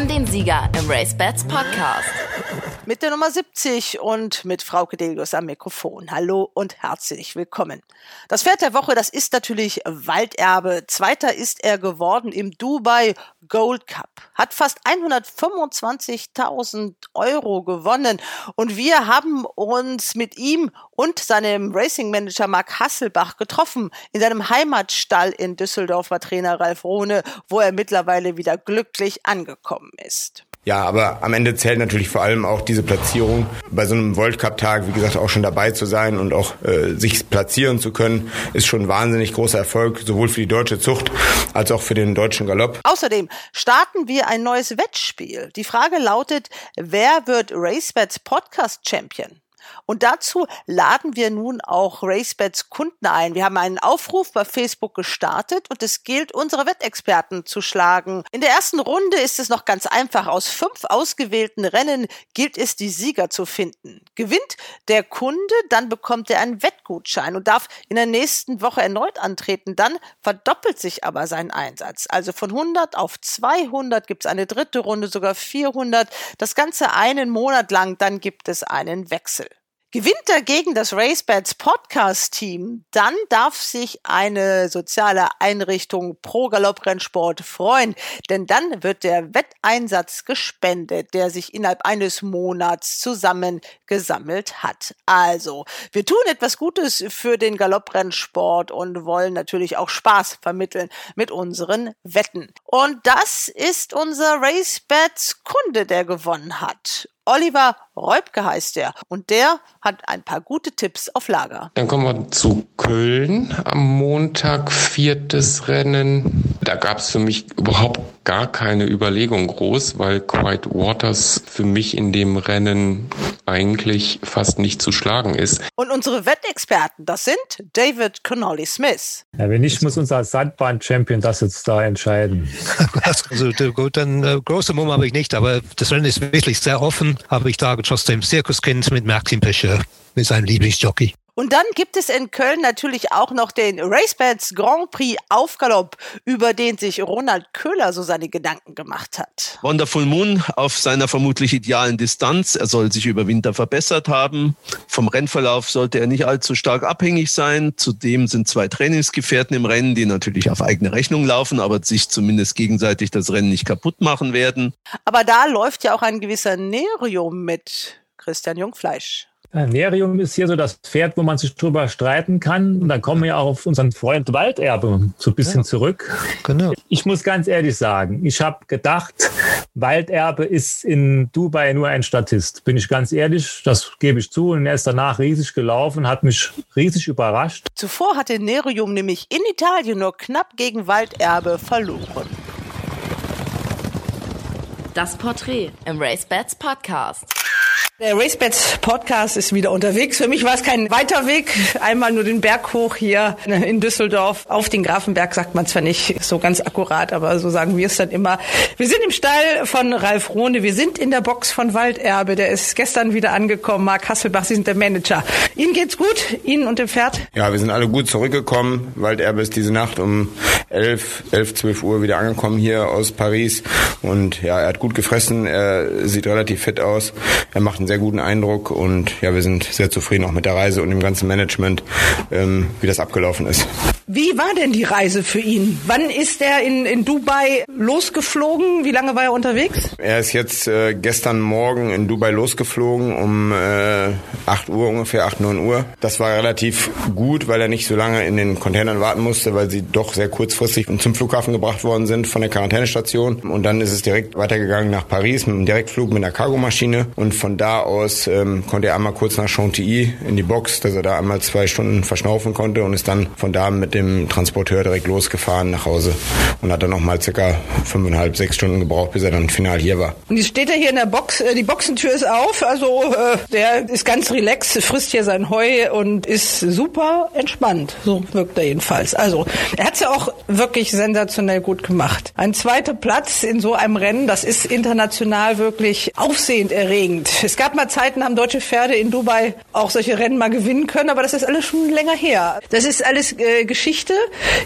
haben den Sieger im Race Bats Podcast. Mit der Nummer 70 und mit Frau Kedelius am Mikrofon. Hallo und herzlich willkommen. Das Pferd der Woche, das ist natürlich Walderbe. Zweiter ist er geworden im Dubai Gold Cup. Hat fast 125.000 Euro gewonnen. Und wir haben uns mit ihm und seinem Racing Manager Marc Hasselbach getroffen. In seinem Heimatstall in Düsseldorf war Trainer Ralf Rohne, wo er mittlerweile wieder glücklich angekommen ist. Ja, aber am Ende zählt natürlich vor allem auch diese Platzierung. Bei so einem World Cup Tag, wie gesagt, auch schon dabei zu sein und auch äh, sich platzieren zu können, ist schon ein wahnsinnig großer Erfolg, sowohl für die deutsche Zucht als auch für den deutschen Galopp. Außerdem starten wir ein neues Wettspiel. Die Frage lautet, wer wird RaceBets Podcast Champion? Und dazu laden wir nun auch RaceBets Kunden ein. Wir haben einen Aufruf bei Facebook gestartet und es gilt, unsere Wettexperten zu schlagen. In der ersten Runde ist es noch ganz einfach. Aus fünf ausgewählten Rennen gilt es, die Sieger zu finden. Gewinnt der Kunde, dann bekommt er einen Wettgutschein und darf in der nächsten Woche erneut antreten. Dann verdoppelt sich aber sein Einsatz. Also von 100 auf 200 gibt es eine dritte Runde, sogar 400. Das Ganze einen Monat lang, dann gibt es einen Wechsel. Gewinnt dagegen das RaceBets Podcast Team, dann darf sich eine soziale Einrichtung pro Galopprennsport freuen, denn dann wird der Wetteinsatz gespendet, der sich innerhalb eines Monats zusammengesammelt hat. Also, wir tun etwas Gutes für den Galopprennsport und wollen natürlich auch Spaß vermitteln mit unseren Wetten. Und das ist unser RaceBets Kunde, der gewonnen hat. Oliver Reubke heißt er und der hat ein paar gute Tipps auf Lager. Dann kommen wir zu Köln am Montag, viertes Rennen. Da gab es für mich überhaupt gar keine Überlegung groß, weil Quiet Waters für mich in dem Rennen eigentlich fast nicht zu schlagen ist. Und unsere Wettexperten, das sind David Connolly Smith. Ja, wenn nicht, muss unser Sandbahn-Champion das jetzt da entscheiden. Also gut, dann äh, große Mumm habe ich nicht, aber das Rennen ist wirklich sehr offen. Habe ich da trotzdem Zirkuskind mit Maxim Pescher, mit seinem Lieblingsjockey. Und dann gibt es in Köln natürlich auch noch den RaceBets Grand Prix Aufgalopp, über den sich Ronald Köhler so seine Gedanken gemacht hat. Wonderful Moon auf seiner vermutlich idealen Distanz. Er soll sich über Winter verbessert haben. Vom Rennverlauf sollte er nicht allzu stark abhängig sein. Zudem sind zwei Trainingsgefährten im Rennen, die natürlich auf eigene Rechnung laufen, aber sich zumindest gegenseitig das Rennen nicht kaputt machen werden. Aber da läuft ja auch ein gewisser Nerium mit Christian Jungfleisch. Nerium ist hier so das Pferd, wo man sich drüber streiten kann. Und dann kommen wir auch auf unseren Freund Walderbe so ein bisschen ja, zurück. Genau. Ich muss ganz ehrlich sagen, ich habe gedacht, Walderbe ist in Dubai nur ein Statist. Bin ich ganz ehrlich, das gebe ich zu. Und er ist danach riesig gelaufen, hat mich riesig überrascht. Zuvor hatte Nerium nämlich in Italien nur knapp gegen Walderbe verloren. Das Porträt im Race Bats Podcast. Der RaceBets Podcast ist wieder unterwegs. Für mich war es kein weiter Weg. Einmal nur den Berg hoch hier in Düsseldorf. Auf den Grafenberg sagt man zwar nicht so ganz akkurat, aber so sagen wir es dann immer. Wir sind im Stall von Ralf Rohne. Wir sind in der Box von Walderbe. Der ist gestern wieder angekommen. Marc Hasselbach, Sie sind der Manager. Ihnen geht's gut? Ihnen und dem Pferd? Ja, wir sind alle gut zurückgekommen. Walderbe ist diese Nacht um 11, 11, 12 Uhr wieder angekommen hier aus Paris. Und ja, er hat gut gefressen. Er sieht relativ fit aus. Er macht einen sehr guten Eindruck und ja, wir sind sehr zufrieden auch mit der Reise und dem ganzen Management, ähm, wie das abgelaufen ist. Wie war denn die Reise für ihn? Wann ist er in, in Dubai losgeflogen? Wie lange war er unterwegs? Er ist jetzt äh, gestern Morgen in Dubai losgeflogen um äh, 8 Uhr ungefähr, 8, 9 Uhr. Das war relativ gut, weil er nicht so lange in den Containern warten musste, weil sie doch sehr kurzfristig zum Flughafen gebracht worden sind von der Quarantänestation. Und dann ist es direkt weitergegangen nach Paris mit einem Direktflug mit einer Cargomaschine. Und von da aus ähm, konnte er einmal kurz nach Chantilly in die Box, dass er da einmal zwei Stunden verschnaufen konnte und ist dann von da mit dem dem Transporteur direkt losgefahren nach Hause und hat dann noch mal circa fünfeinhalb, sechs Stunden gebraucht, bis er dann final hier war. Und jetzt steht er hier in der Box, äh, die Boxentür ist auf, also äh, der ist ganz relaxed, frisst hier sein Heu und ist super entspannt. So wirkt er jedenfalls. Also er hat es ja auch wirklich sensationell gut gemacht. Ein zweiter Platz in so einem Rennen, das ist international wirklich aufsehend erregend. Es gab mal Zeiten, haben deutsche Pferde in Dubai auch solche Rennen mal gewinnen können, aber das ist alles schon länger her. Das ist alles äh, Geschichte Geschichte.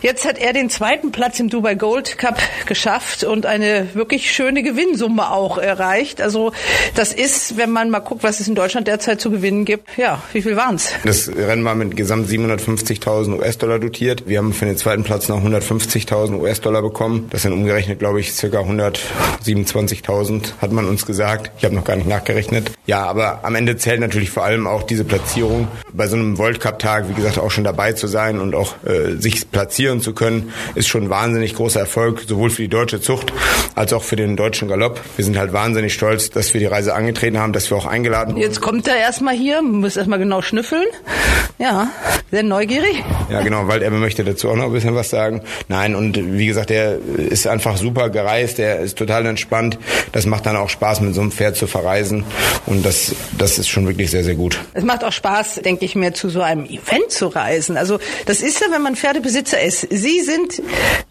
Jetzt hat er den zweiten Platz im Dubai Gold Cup geschafft und eine wirklich schöne Gewinnsumme auch erreicht. Also das ist, wenn man mal guckt, was es in Deutschland derzeit zu gewinnen gibt, ja, wie viel waren's? Das Rennen war mit gesamt 750.000 US-Dollar dotiert. Wir haben für den zweiten Platz noch 150.000 US-Dollar bekommen. Das sind umgerechnet, glaube ich, circa 127.000, hat man uns gesagt. Ich habe noch gar nicht nachgerechnet. Ja, aber am Ende zählt natürlich vor allem auch diese Platzierung. Bei so einem World Cup-Tag, wie gesagt, auch schon dabei zu sein und auch äh, sich platzieren zu können, ist schon ein wahnsinnig großer Erfolg, sowohl für die deutsche Zucht als auch für den deutschen Galopp. Wir sind halt wahnsinnig stolz, dass wir die Reise angetreten haben, dass wir auch eingeladen wurden. Jetzt kommt er erstmal hier, muss erstmal genau schnüffeln. Ja, sehr neugierig. Ja, genau, Walderbe möchte dazu auch noch ein bisschen was sagen. Nein, und wie gesagt, er ist einfach super gereist, er ist total entspannt. Das macht dann auch Spaß, mit so einem Pferd zu verreisen. Und das, das ist schon wirklich sehr, sehr gut. Es macht auch Spaß, denke ich mir, zu so einem Event zu reisen. Also das ist ja, wenn man Pferdebesitzer ist. Sie sind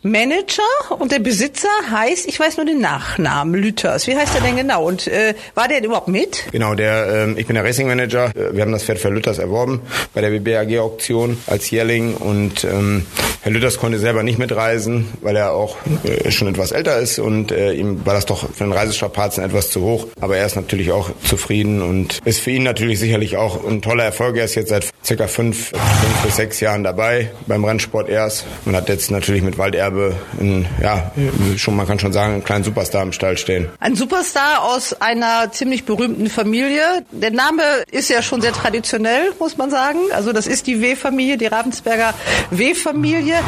Manager und der Besitzer heißt, ich weiß nur den Nachnamen, Lüthers. Wie heißt er denn genau? Und äh, war der überhaupt mit? Genau, der, äh, ich bin der Racing Manager. Wir haben das Pferd für Lüthers erworben bei der BBAG-Auktion als Jährling und ähm, Herr Lüthers konnte selber nicht mitreisen, weil er auch äh, schon etwas älter ist und äh, ihm war das doch für den Reisestrapazen etwas zu hoch. Aber er ist natürlich auch zufrieden und ist für ihn natürlich sicherlich auch ein toller Erfolg. Er ist jetzt seit circa fünf, fünf bis sechs Jahren dabei beim Rennsport erst und hat jetzt natürlich mit Walderbe einen, ja, schon, man kann schon sagen, einen kleinen Superstar im Stall stehen. Ein Superstar aus einer ziemlich berühmten Familie. Der Name ist ja schon sehr traditionell, muss man sagen. Also das ist die W-Familie, die Ravensberger W-Familie.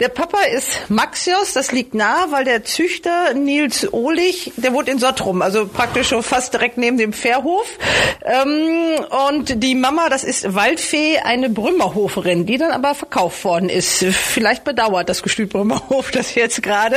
Der Papa ist Maxios, das liegt nah, weil der Züchter Nils Ohlich, der wohnt in Sottrum, also praktisch schon fast direkt neben dem Fährhof. Ähm, und die Mama, das ist Waldfee, eine Brümmerhoferin, die dann aber verkauft worden ist. Vielleicht bedauert das Gestüt Brümmerhof das jetzt gerade.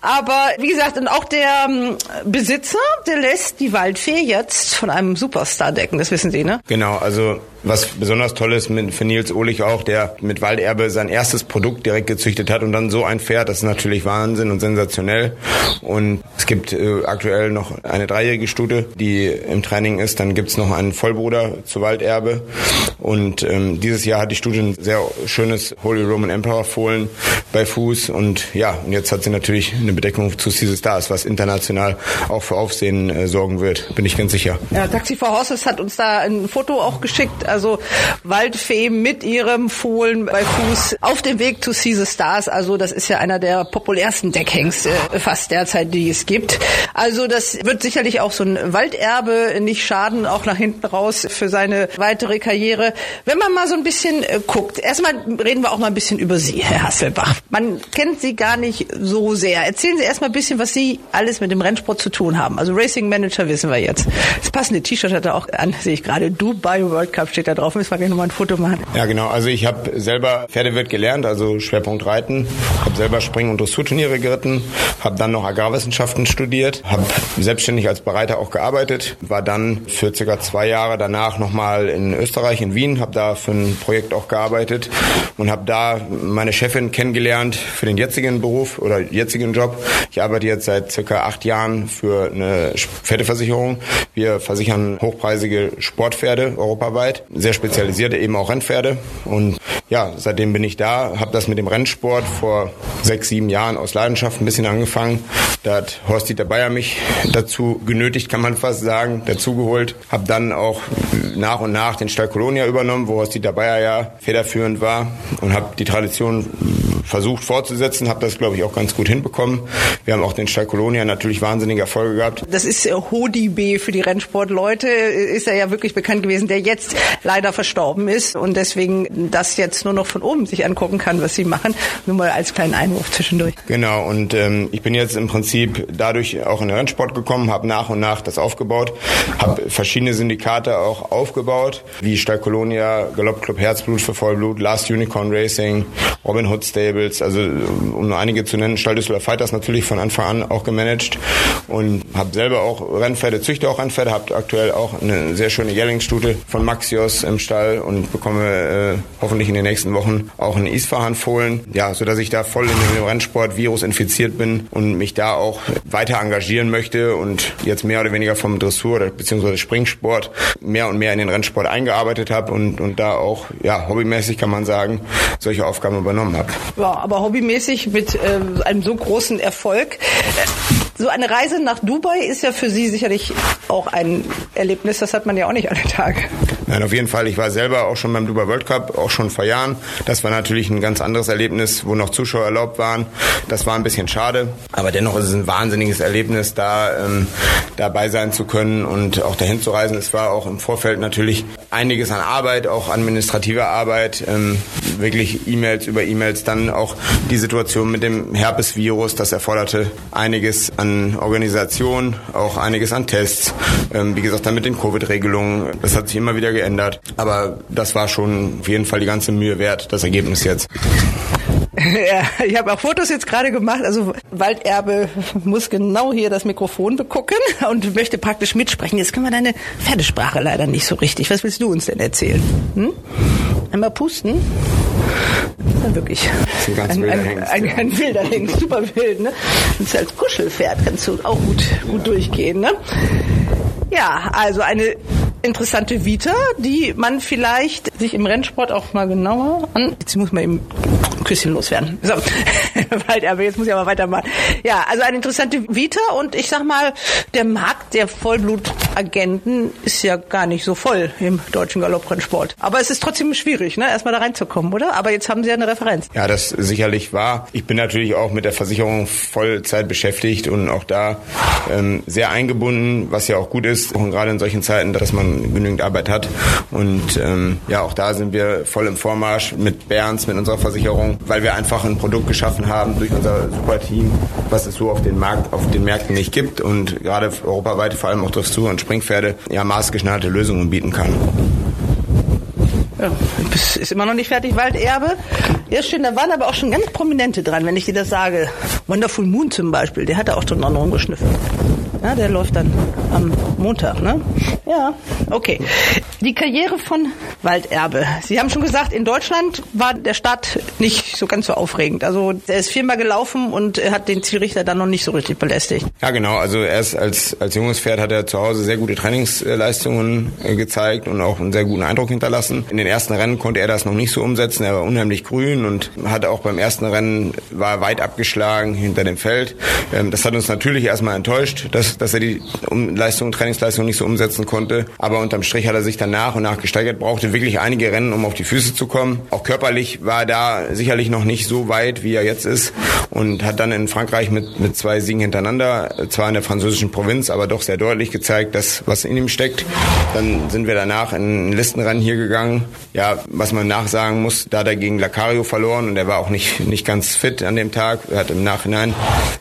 Aber wie gesagt, und auch der ähm, Besitzer, der lässt die Waldfee jetzt von einem Superstar decken, das wissen Sie, ne? Genau, also was besonders toll ist mit, für Nils Ohlich auch, der mit Walderbe sein erstes Produkt direkt gezüchtet hat und dann so ein Pferd, das ist natürlich Wahnsinn und sensationell. Und es gibt äh, aktuell noch eine dreijährige Stute, die im Training ist. Dann gibt's noch einen Vollbruder zu Walderbe. Und ähm, dieses Jahr hat die Stute ein sehr schönes Holy Roman Emperor Fohlen bei Fuß. Und ja, und jetzt hat sie natürlich eine Bedeckung zu Caesar Stars, was international auch für Aufsehen äh, sorgen wird, bin ich ganz sicher. Ja, Taxi for Horses hat uns da ein Foto auch geschickt also Waldfee mit ihrem Fohlen bei Fuß auf dem Weg zu Caesar Stars. Also das ist ja einer der populärsten Deckhengste fast derzeit, die es gibt. Also das wird sicherlich auch so ein Walderbe nicht schaden, auch nach hinten raus für seine weitere Karriere. Wenn man mal so ein bisschen äh, guckt, erstmal reden wir auch mal ein bisschen über Sie, Herr Hasselbach. Man kennt Sie gar nicht so sehr. Erzählen Sie erstmal ein bisschen, was Sie alles mit dem Rennsport zu tun haben. Also Racing Manager wissen wir jetzt. Das passende T-Shirt hat er auch an, sehe ich gerade. Dubai World Cup steht steht da drauf. Müssen wir gleich nochmal ein Foto machen. Ja, genau. Also ich habe selber Pferdewirt gelernt, also Schwerpunkt Reiten. Habe selber Spring- und Dressurturniere geritten. Habe dann noch Agrarwissenschaften studiert. Habe selbstständig als Bereiter auch gearbeitet. War dann für circa zwei Jahre danach nochmal in Österreich, in Wien. Habe da für ein Projekt auch gearbeitet und habe da meine Chefin kennengelernt für den jetzigen Beruf oder jetzigen Job. Ich arbeite jetzt seit circa acht Jahren für eine Pferdeversicherung. Wir versichern hochpreisige Sportpferde europaweit sehr spezialisierte, eben auch Rennpferde. Und ja, seitdem bin ich da, habe das mit dem Rennsport vor sechs, sieben Jahren aus Leidenschaft ein bisschen angefangen. Da hat Horst-Dieter Bayer mich dazu genötigt, kann man fast sagen, dazugeholt. Habe dann auch nach und nach den Stall Colonia übernommen, wo Horst-Dieter Bayer ja federführend war und habe die Tradition versucht fortzusetzen, habe das, glaube ich, auch ganz gut hinbekommen. Wir haben auch den Stall Colonia natürlich wahnsinnige Erfolge gehabt. Das ist Hodi B für die Rennsportleute, ist er ja wirklich bekannt gewesen, der jetzt leider verstorben ist und deswegen das jetzt nur noch von oben sich angucken kann, was sie machen. Nur mal als kleinen Einwurf zwischendurch. Genau, und ähm, ich bin jetzt im Prinzip dadurch auch in den Rennsport gekommen, habe nach und nach das aufgebaut, habe verschiedene Syndikate auch aufgebaut, wie Stall Colonia, Galopp Club Herzblut für Vollblut, Last Unicorn Racing, Robin Hood Stable, Stables, also um nur einige zu nennen, Stall Düsseldorf Fighters natürlich von Anfang an auch gemanagt und habe selber auch Rennpferde, züchte auch Rennpferde, habe aktuell auch eine sehr schöne Jellingsstute von Maxios im Stall und bekomme äh, hoffentlich in den nächsten Wochen auch einen Isfahan-Fohlen, ja, sodass ich da voll in dem Rennsport Virus infiziert bin und mich da auch weiter engagieren möchte und jetzt mehr oder weniger vom Dressur oder beziehungsweise Springsport mehr und mehr in den Rennsport eingearbeitet habe und, und da auch, ja, hobbymäßig kann man sagen, solche Aufgaben übernommen habe. Ja, aber hobbymäßig mit äh, einem so großen Erfolg. Äh, so eine Reise nach Dubai ist ja für Sie sicherlich auch ein Erlebnis. Das hat man ja auch nicht alle Tage. Nein, auf jeden Fall. Ich war selber auch schon beim Dubai World Cup, auch schon vor Jahren. Das war natürlich ein ganz anderes Erlebnis, wo noch Zuschauer erlaubt waren. Das war ein bisschen schade. Aber dennoch ist es ein wahnsinniges Erlebnis, da ähm, dabei sein zu können und auch dahin zu reisen. Es war auch im Vorfeld natürlich einiges an Arbeit, auch administrative Arbeit, ähm, wirklich E-Mails über E-Mails, dann auch die Situation mit dem Herpesvirus, das erforderte einiges an Organisation, auch einiges an Tests. Ähm, wie gesagt, dann mit den Covid-Regelungen. Das hat sich immer wieder geändert. Aber das war schon auf jeden Fall die ganze Mühe wert, das Ergebnis jetzt. Ja, ich habe auch Fotos jetzt gerade gemacht. Also Walderbe muss genau hier das Mikrofon begucken und möchte praktisch mitsprechen. Jetzt können wir deine Pferdesprache leider nicht so richtig. Was willst du uns denn erzählen? Hm? Einmal pusten. Ja, wirklich. Das ist ein ganz wilder ein, Hengst. Ein, ein, ein wilder Hengst, super wild, ne? Und als Kuschelpferd kannst du auch gut, gut durchgehen, ne? Ja, also eine interessante Vita, die man vielleicht sich im Rennsport auch mal genauer an. Jetzt muss man eben ein Küsschen loswerden. So, Walderbe, jetzt muss ich aber weitermachen. Ja, also eine interessante Vita und ich sag mal, der Markt der Vollblutagenten ist ja gar nicht so voll im deutschen Galopprennsport. Aber es ist trotzdem schwierig, ne, erstmal da reinzukommen, oder? Aber jetzt haben Sie ja eine Referenz. Ja, das sicherlich war. Ich bin natürlich auch mit der Versicherung Vollzeit beschäftigt und auch da ähm, sehr eingebunden, was ja auch gut ist, und gerade in solchen Zeiten, dass man genügend Arbeit hat. Und ähm, ja, auch da sind wir voll im Vormarsch mit Berns, mit unserer Versicherung, weil wir einfach ein Produkt geschaffen haben durch unser super Team, was es so auf den Markt, auf den Märkten nicht gibt und gerade europaweit vor allem auch Dressur und Springpferde ja maßgeschneiderte Lösungen bieten kann. Ja, ist immer noch nicht fertig, Walderbe. Ja, schön, da waren aber auch schon ganz Prominente dran, wenn ich dir das sage. Wonderful Moon zum Beispiel, der hat da auch schon noch rumgeschnüffelt. Ja, der läuft dann am Montag, ne? Ja, okay. Die Karriere von Walderbe. Sie haben schon gesagt, in Deutschland war der Start nicht so ganz so aufregend. Also er ist viermal gelaufen und hat den Zielrichter dann noch nicht so richtig belästigt. Ja, genau. Also erst als, als junges Pferd hat er zu Hause sehr gute Trainingsleistungen äh, gezeigt und auch einen sehr guten Eindruck hinterlassen. In den ersten Rennen konnte er das noch nicht so umsetzen. Er war unheimlich grün und hatte auch beim ersten Rennen war weit abgeschlagen hinter dem Feld. Ähm, das hat uns natürlich erstmal enttäuscht, dass dass, er die Leistung, Trainingsleistung nicht so umsetzen konnte. Aber unterm Strich hat er sich dann nach und nach gesteigert, brauchte wirklich einige Rennen, um auf die Füße zu kommen. Auch körperlich war er da sicherlich noch nicht so weit, wie er jetzt ist und hat dann in Frankreich mit, mit zwei Siegen hintereinander, zwar in der französischen Provinz, aber doch sehr deutlich gezeigt, dass was in ihm steckt. Dann sind wir danach in Listenrennen hier gegangen. Ja, was man nachsagen muss, da hat er gegen Lacario verloren und er war auch nicht, nicht ganz fit an dem Tag. Er hat im Nachhinein,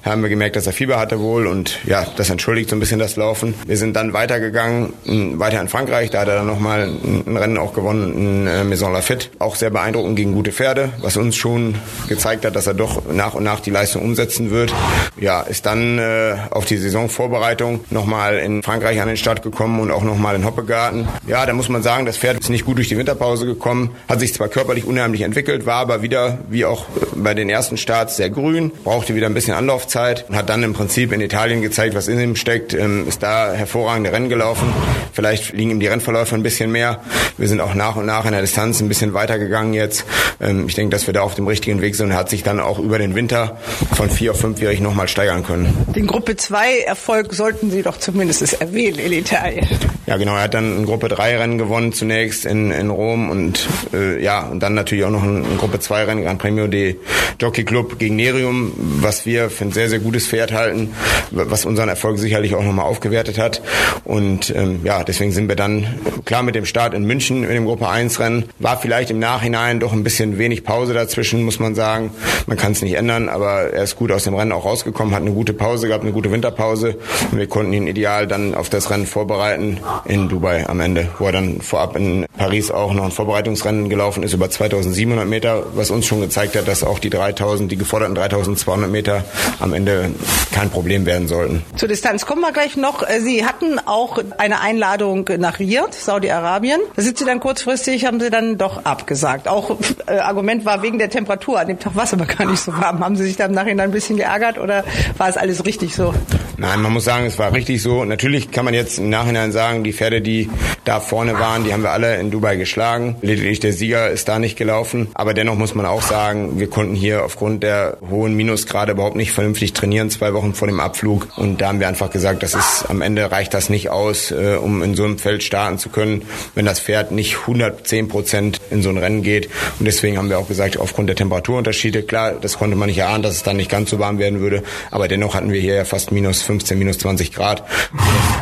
haben wir gemerkt, dass er Fieber hatte wohl und ja, das entschuldigt so ein bisschen das Laufen. Wir sind dann weitergegangen, weiter in Frankreich, da hat er dann nochmal ein Rennen auch gewonnen in äh, Maison Lafitte. Auch sehr beeindruckend gegen gute Pferde, was uns schon gezeigt hat, dass er doch nach und nach die Leistung umsetzen wird. Ja, ist dann äh, auf die Saisonvorbereitung nochmal in Frankreich an den Start gekommen und auch nochmal in Hoppegarten. Ja, da muss man sagen, das Pferd ist nicht gut durch die Winterpause gekommen, hat sich zwar körperlich unheimlich entwickelt, war aber wieder, wie auch bei den ersten Starts, sehr grün, brauchte wieder ein bisschen Anlaufzeit und hat dann im Prinzip in Italien gezeigt, was in ihm steckt, ähm, ist da hervorragende Rennen gelaufen. Vielleicht liegen ihm die Rennverläufe ein bisschen mehr. Wir sind auch nach und nach in der Distanz ein bisschen weiter gegangen jetzt. Ähm, ich denke, dass wir da auf dem richtigen Weg sind und hat sich dann auch über den Winter von vier auf fünfjährig nochmal steigern können. Den Gruppe 2 Erfolg sollten Sie doch zumindest erwähnen in Italien. Ja, genau. Er hat dann ein Gruppe 3 Rennen gewonnen zunächst in, in Rom und äh, ja, und dann natürlich auch noch ein, ein Gruppe 2 Rennen, Gran Premio de Jockey Club gegen Nerium, was wir für ein sehr, sehr gutes Pferd halten, was unseren Erfolg sicherlich auch nochmal aufgewertet hat. Und ähm, ja, deswegen sind wir dann klar mit dem Start in München in dem Gruppe 1 Rennen. War vielleicht im Nachhinein doch ein bisschen wenig Pause dazwischen, muss man sagen. Man kann es nicht ändern, aber er ist gut aus dem Rennen auch rausgekommen, hat eine gute Pause gehabt, eine gute Winterpause. Und wir konnten ihn ideal dann auf das Rennen vorbereiten in Dubai am Ende, wo er dann vorab in Paris auch noch ein Vorbereitungsrennen gelaufen ist über 2700 Meter, was uns schon gezeigt hat, dass auch die 3000, die geforderten 3200 Meter am Ende kein Problem werden sollten. Zur Distanz kommen wir gleich noch. Sie hatten auch eine Einladung nach Riyadh, Saudi-Arabien. Da sind Sie dann kurzfristig, haben Sie dann doch abgesagt. Auch äh, Argument war wegen der Temperatur. An dem Tag war es aber gar nicht so warm. Haben Sie sich da im Nachhinein ein bisschen geärgert oder war es alles richtig so? Nein, man muss sagen, es war richtig so. Natürlich kann man jetzt im Nachhinein sagen, die Pferde, die da vorne waren, die haben wir alle in Dubai geschlagen. Lediglich der Sieger ist da nicht gelaufen. Aber dennoch muss man auch sagen, wir konnten hier aufgrund der hohen Minusgrade überhaupt nicht vernünftig trainieren, zwei Wochen vor dem Abflug. Und da haben wir einfach gesagt, das ist am Ende reicht das nicht aus, äh, um in so einem Feld starten zu können, wenn das Pferd nicht 110 Prozent in so ein Rennen geht. Und deswegen haben wir auch gesagt, aufgrund der Temperaturunterschiede, klar, das konnte man nicht erahnen, dass es dann nicht ganz so warm werden würde. Aber dennoch hatten wir hier ja fast minus 15, minus 20 Grad,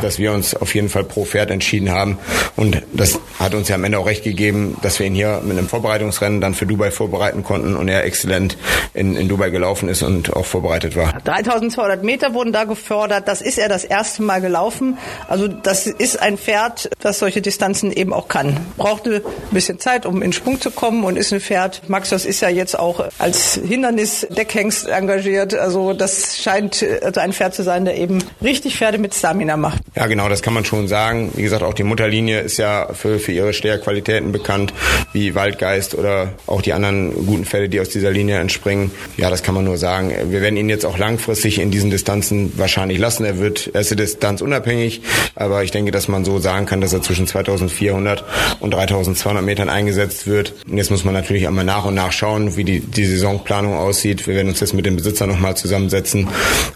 dass wir uns auf jeden Fall pro Pferd entschieden haben. Und das hat uns ja am Ende auch recht gegeben, dass wir ihn hier mit einem Vorbereitungsrennen dann für Dubai vorbereiten konnten und er exzellent in, in Dubai gelaufen ist und auch vorbereitet war. 3200 Meter wurden da gefördert. Das ist er das erste Mal gelaufen. Also das ist ein Pferd, das solche Distanzen eben auch kann. Brauchte ein bisschen Zeit, um in Sprung zu kommen und ist ein Pferd. Max, das ist ja jetzt auch als Hindernis-Deckhengst engagiert. Also das scheint also ein Pferd zu sein, der eben richtig Pferde mit Stamina macht. Ja, genau, das kann man schon sagen. Wie gesagt, auch die Mutterlinie ist ja für, für ihre Steherqualitäten bekannt, wie Waldgeist oder auch die anderen guten Pferde, die aus dieser Linie entspringen. Ja, das kann man nur sagen. Wir werden ihn jetzt auch langfristig in diesen Distanzen wahrscheinlich lassen. Er wird erste Distanz unabhängig, aber ich denke, dass man so sagen kann, dass er zwischen 2400 und 3200 Metern eingesetzt wird. Und jetzt muss man natürlich einmal nach und nach schauen, wie die, die Saisonplanung aussieht. Wir werden uns jetzt mit dem Besitzer nochmal zusammensetzen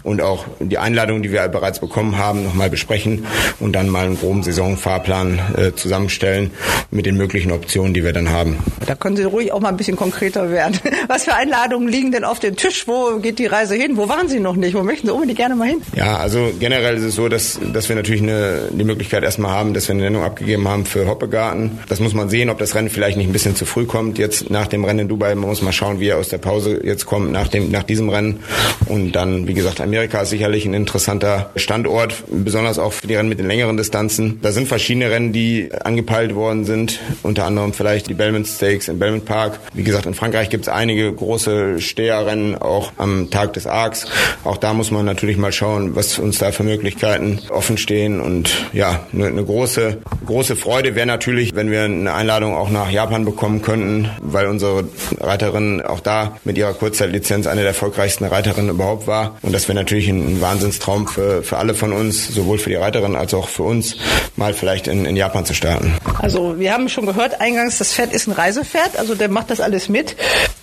und auch die Einladung, die wir bereits bekommen haben, nochmal besprechen und dann mal einen groben Saisonfahrplan äh, zusammenstellen mit den möglichen Optionen, die wir dann haben. Da können Sie ruhig auch mal ein bisschen konkreter werden. Was für Einladungen liegen denn auf dem Tisch? Wo geht die Reise hin? Wo waren Sie noch nicht? Wo möchten Sie unbedingt gerne mal hin? Ja, also generell ist es so, dass, dass wir natürlich eine, die Möglichkeit erstmal haben, dass wir eine Nennung abgegeben haben für Hoppegarten. Das muss man sehen, ob das Rennen vielleicht nicht ein bisschen zu früh kommt. Jetzt nach dem Rennen in Dubai, man muss mal schauen, wie er aus der Pause jetzt kommt nach, dem, nach diesem Rennen. Und dann, wie gesagt, Amerika ist sicherlich ein interessanter Standort, besonders auch für die Rennen mit den längeren Distanzen. Da sind verschiedene Rennen, die angepeilt worden sind, unter anderem vielleicht die Belmont Stakes in Belmont Park. Wie gesagt, in Frankreich gibt es einige große Steherrennen, auch am Tag des Arcs. Auch da muss man natürlich mal schauen, was uns da für Möglichkeiten offen stehen. Und ja, eine, eine große, große Freude wäre natürlich, wenn wir eine Einladung auch nach Japan bekommen könnten, weil unsere Reiterin auch da mit ihrer Kurzzeitlizenz eine der erfolgreichsten Reiterinnen überhaupt war. Und das wäre natürlich ein, ein Wahnsinnstraum für, für alle von uns, sowohl für die Reiterin als auch für uns, mal vielleicht in, in Japan zu starten. Also wir haben schon gehört eingangs, das Pferd ist ein Reisepferd, also der macht das alles mit.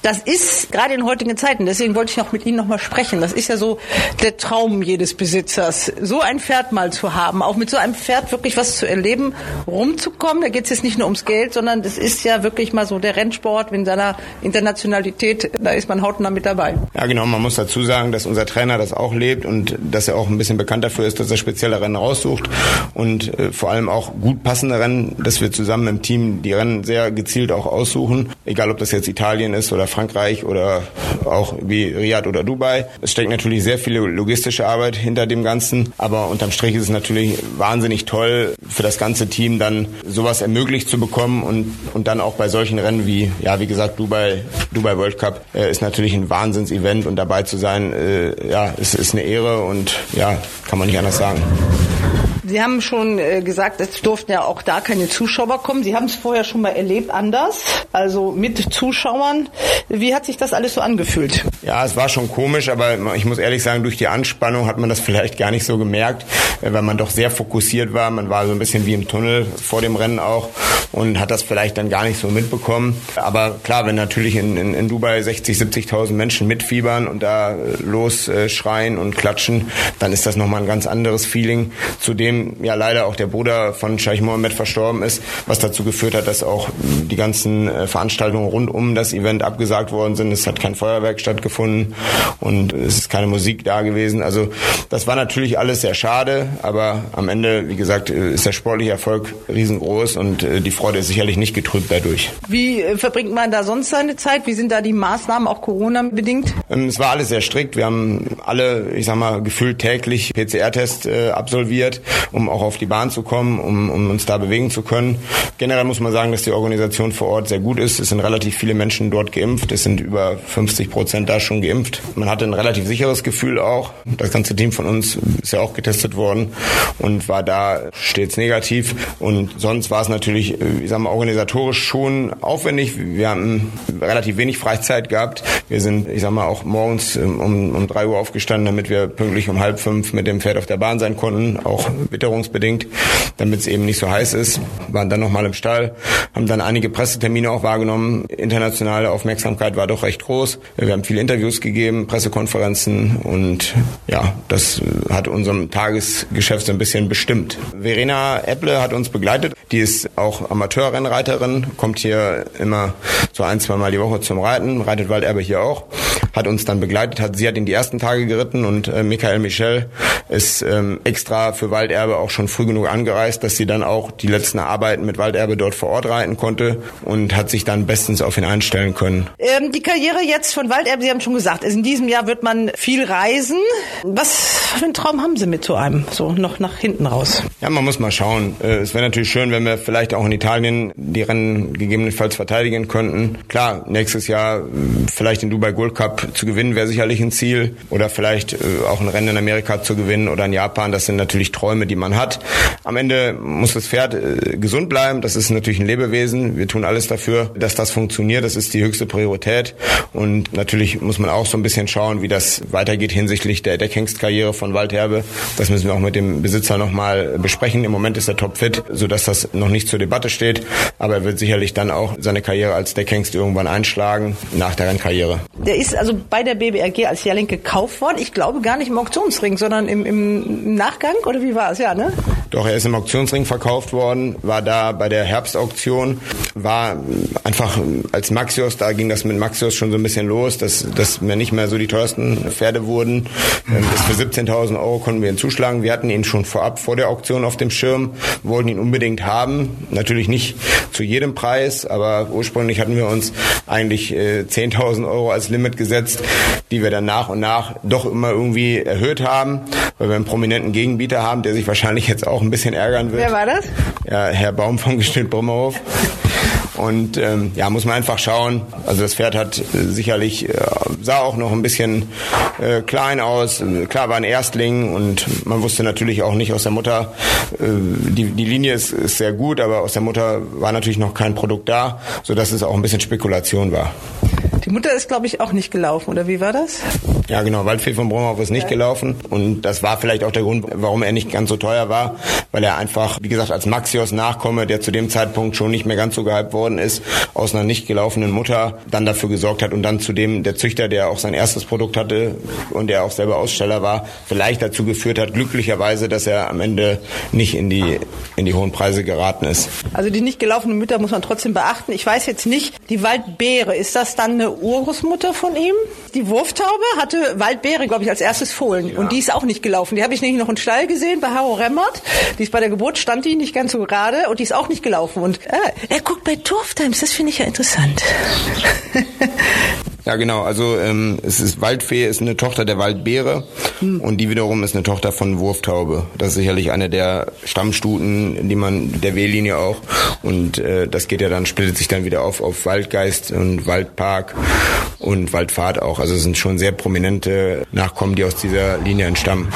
Das ist gerade in heutigen Zeiten, deswegen wollte ich auch mit Ihnen nochmal sprechen. Das ist ja so der Traum jedes Besitzers, so ein Pferd mal zu haben, auch mit so einem Pferd wirklich was zu erleben, rumzukommen. Da geht es jetzt nicht nur ums Geld, sondern das ist ja wirklich mal so der Rennsport in seiner Internationalität, da ist man hautnah mit dabei. Ja genau, man muss dazu sagen, dass unser Trainer das auch lebt und dass er auch ein bisschen bekannt dafür ist, dass er spezielle Rennen raussucht und äh, vor allem auch gut passende Rennen, dass wir zusammen im Team die Rennen sehr gezielt auch aussuchen, egal ob das jetzt Italien ist oder Frankreich oder auch wie Riyadh oder Dubai. Es steckt natürlich sehr viel logistische Arbeit hinter dem Ganzen, aber unterm Strich ist es natürlich wahnsinnig toll für das ganze Team dann sowas ermöglicht zu bekommen und, und dann auch bei solchen Rennen wie, ja, wie gesagt, Dubai, Dubai World Cup äh, ist natürlich ein Wahnsinns-Event und dabei zu sein, äh, ja, ist, ist eine Ehre und ja, kann man nicht anders sagen. Sie haben schon äh, gesagt, es durften ja auch da keine Zuschauer kommen. Sie haben es vorher schon mal erlebt, anders, also mit Zuschauern. Wie hat sich das alles so angefühlt? Ja, es war schon komisch, aber ich muss ehrlich sagen, durch die Anspannung hat man das vielleicht gar nicht so gemerkt, äh, weil man doch sehr fokussiert war. Man war so ein bisschen wie im Tunnel vor dem Rennen auch und hat das vielleicht dann gar nicht so mitbekommen. Aber klar, wenn natürlich in, in, in Dubai 60, 70.000 Menschen mitfiebern und da äh, schreien und klatschen, dann ist das nochmal ein ganz anderes Feeling. Zudem zudem ja leider auch der Bruder von Scheich Mohammed verstorben ist, was dazu geführt hat, dass auch die ganzen äh, Veranstaltungen rund um das Event abgesagt worden sind. Es hat kein Feuerwerk stattgefunden und es ist keine Musik da gewesen. Also das war natürlich alles sehr schade, aber am Ende, wie gesagt, äh, ist der sportliche Erfolg riesengroß und äh, die Freude ist sicherlich nicht getrübt dadurch. Wie verbringt man da sonst seine Zeit? Wie sind da die Maßnahmen auch Corona-bedingt? Ähm, es war alles sehr strikt. Wir haben alle, ich sag mal, gefühlt täglich PCR-Test absolviert, um auch auf die Bahn zu kommen, um, um uns da bewegen zu können. Generell muss man sagen, dass die Organisation vor Ort sehr gut ist. Es sind relativ viele Menschen dort geimpft. Es sind über 50 Prozent da schon geimpft. Man hatte ein relativ sicheres Gefühl auch. Das ganze Team von uns ist ja auch getestet worden und war da stets negativ. Und sonst war es natürlich, ich sag mal, organisatorisch schon aufwendig. Wir haben relativ wenig Freizeit gehabt. Wir sind, ich sag mal, auch morgens ähm, um, um drei Uhr aufgestanden, damit wir pünktlich um halb fünf mit dem Pferd auf der Bahn sein konnten, auch witterungsbedingt, damit es eben nicht so heiß ist. Waren dann nochmal im Stall, haben dann einige Pressetermine auch wahrgenommen. Internationale Aufmerksamkeit war doch recht groß. Wir haben viele Interviews gegeben, Pressekonferenzen und ja, das hat unserem Tagesgeschäft so ein bisschen bestimmt. Verena Epple hat uns begleitet. Die ist auch Amateurrennreiterin, kommt hier immer so ein, zwei Mal die Woche zum Reiten, reitet Walderbe hier auch hat uns dann begleitet, hat sie hat in die ersten Tage geritten und äh, Michael Michel ist ähm, extra für Walderbe auch schon früh genug angereist, dass sie dann auch die letzten Arbeiten mit Walderbe dort vor Ort reiten konnte und hat sich dann bestens auf ihn einstellen können. Ähm, die Karriere jetzt von Walderbe, Sie haben schon gesagt, in diesem Jahr wird man viel reisen. Was für einen Traum haben Sie mit so einem, so noch nach hinten raus? Ja, man muss mal schauen. Äh, es wäre natürlich schön, wenn wir vielleicht auch in Italien die Rennen gegebenenfalls verteidigen könnten. Klar, nächstes Jahr äh, vielleicht den Dubai Gold Cup zu gewinnen wäre sicherlich ein Ziel oder vielleicht äh, auch ein Rennen in Amerika zu gewinnen oder in Japan. Das sind natürlich Träume, die man hat. Am Ende muss das Pferd äh, gesund bleiben. Das ist natürlich ein Lebewesen. Wir tun alles dafür, dass das funktioniert. Das ist die höchste Priorität. Und natürlich muss man auch so ein bisschen schauen, wie das weitergeht hinsichtlich der Deckhengstkarriere von Waldherbe. Das müssen wir auch mit dem Besitzer nochmal besprechen. Im Moment ist er topfit, sodass das noch nicht zur Debatte steht. Aber er wird sicherlich dann auch seine Karriere als Deckhengst irgendwann einschlagen nach der Rennkarriere. Der ist also bei der BBRG als Jährling gekauft worden. Ich glaube gar nicht im Auktionsring, sondern im, im Nachgang oder wie war es? Ja, ne? Doch, er ist im Auktionsring verkauft worden, war da bei der Herbstauktion, war einfach als Maxios, da ging das mit Maxios schon so ein bisschen los, dass, dass wir nicht mehr so die teuersten Pferde wurden. Ähm, das für 17.000 Euro konnten wir ihn zuschlagen. Wir hatten ihn schon vorab vor der Auktion auf dem Schirm, wollten ihn unbedingt haben. Natürlich nicht zu jedem Preis, aber ursprünglich hatten wir uns eigentlich äh, 10.000 Euro als Limit gesetzt, die wir dann nach und nach doch immer irgendwie erhöht haben, weil wir einen prominenten Gegenbieter haben, der sich wahrscheinlich jetzt auch ein bisschen ärgern wird. Wer war das? Ja, Herr Baum vom Gestüt Brummerhof. Und ähm, ja, muss man einfach schauen. Also das Pferd hat äh, sicherlich, äh, sah auch noch ein bisschen äh, klein aus. Klar war ein Erstling und man wusste natürlich auch nicht aus der Mutter, äh, die, die Linie ist, ist sehr gut, aber aus der Mutter war natürlich noch kein Produkt da, sodass es auch ein bisschen Spekulation war. Die Mutter ist, glaube ich, auch nicht gelaufen, oder wie war das? Ja, genau. Waldfee von Brummerhoff ist nicht ja. gelaufen. Und das war vielleicht auch der Grund, warum er nicht ganz so teuer war, weil er einfach, wie gesagt, als Maxios Nachkomme, der zu dem Zeitpunkt schon nicht mehr ganz so gehypt worden ist, aus einer nicht gelaufenen Mutter dann dafür gesorgt hat und dann zudem der Züchter, der auch sein erstes Produkt hatte und der auch selber Aussteller war, vielleicht dazu geführt hat, glücklicherweise, dass er am Ende nicht in die, in die hohen Preise geraten ist. Also die nicht gelaufenen Mütter muss man trotzdem beachten. Ich weiß jetzt nicht, die Waldbeere, ist das dann eine Urgroßmutter von ihm. Die Wurftaube hatte Waldbeere, glaube ich, als erstes Fohlen. Ja. Und die ist auch nicht gelaufen. Die habe ich nämlich noch im Stall gesehen bei Haro Remmert. Die ist bei der Geburt, stand die nicht ganz so gerade und die ist auch nicht gelaufen. Und äh, er guckt bei Turftimes, das finde ich ja interessant. Ja, genau. Also ähm, es ist Waldfee ist eine Tochter der Waldbeere hm. und die wiederum ist eine Tochter von Wurftaube. Das ist sicherlich eine der Stammstuten, die man der W-Linie auch und äh, das geht ja dann splittet sich dann wieder auf auf Waldgeist und Waldpark und Waldfahrt auch. Also es sind schon sehr prominente Nachkommen, die aus dieser Linie entstammen.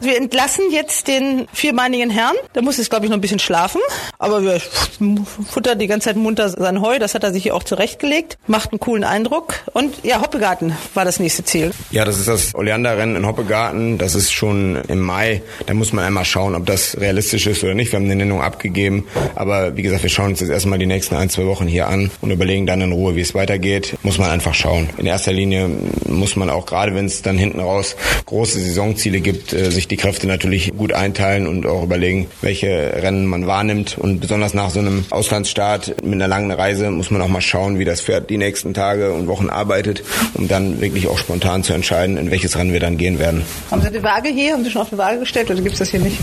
Wir entlassen jetzt den vierbeinigen Herrn. Der muss jetzt, glaube ich, noch ein bisschen schlafen. Aber wir futtern die ganze Zeit munter sein Heu. Das hat er sich hier auch zurechtgelegt. Macht einen coolen Eindruck. Und ja, Hoppegarten war das nächste Ziel. Ja, das ist das Oleanderrennen in Hoppegarten. Das ist schon im Mai. Da muss man einmal schauen, ob das realistisch ist oder nicht. Wir haben eine Nennung abgegeben. Aber wie gesagt, wir schauen uns jetzt erstmal die nächsten ein, zwei Wochen hier an und überlegen dann in Ruhe, wie es weitergeht. Muss man einfach schauen. Anschauen. In erster Linie muss man auch gerade, wenn es dann hinten raus große Saisonziele gibt, äh, sich die Kräfte natürlich gut einteilen und auch überlegen, welche Rennen man wahrnimmt. Und besonders nach so einem Auslandsstart mit einer langen Reise muss man auch mal schauen, wie das Pferd die nächsten Tage und Wochen arbeitet, um dann wirklich auch spontan zu entscheiden, in welches Rennen wir dann gehen werden. Haben Sie die Waage hier? Haben Sie schon auf die Waage gestellt oder gibt es das hier nicht?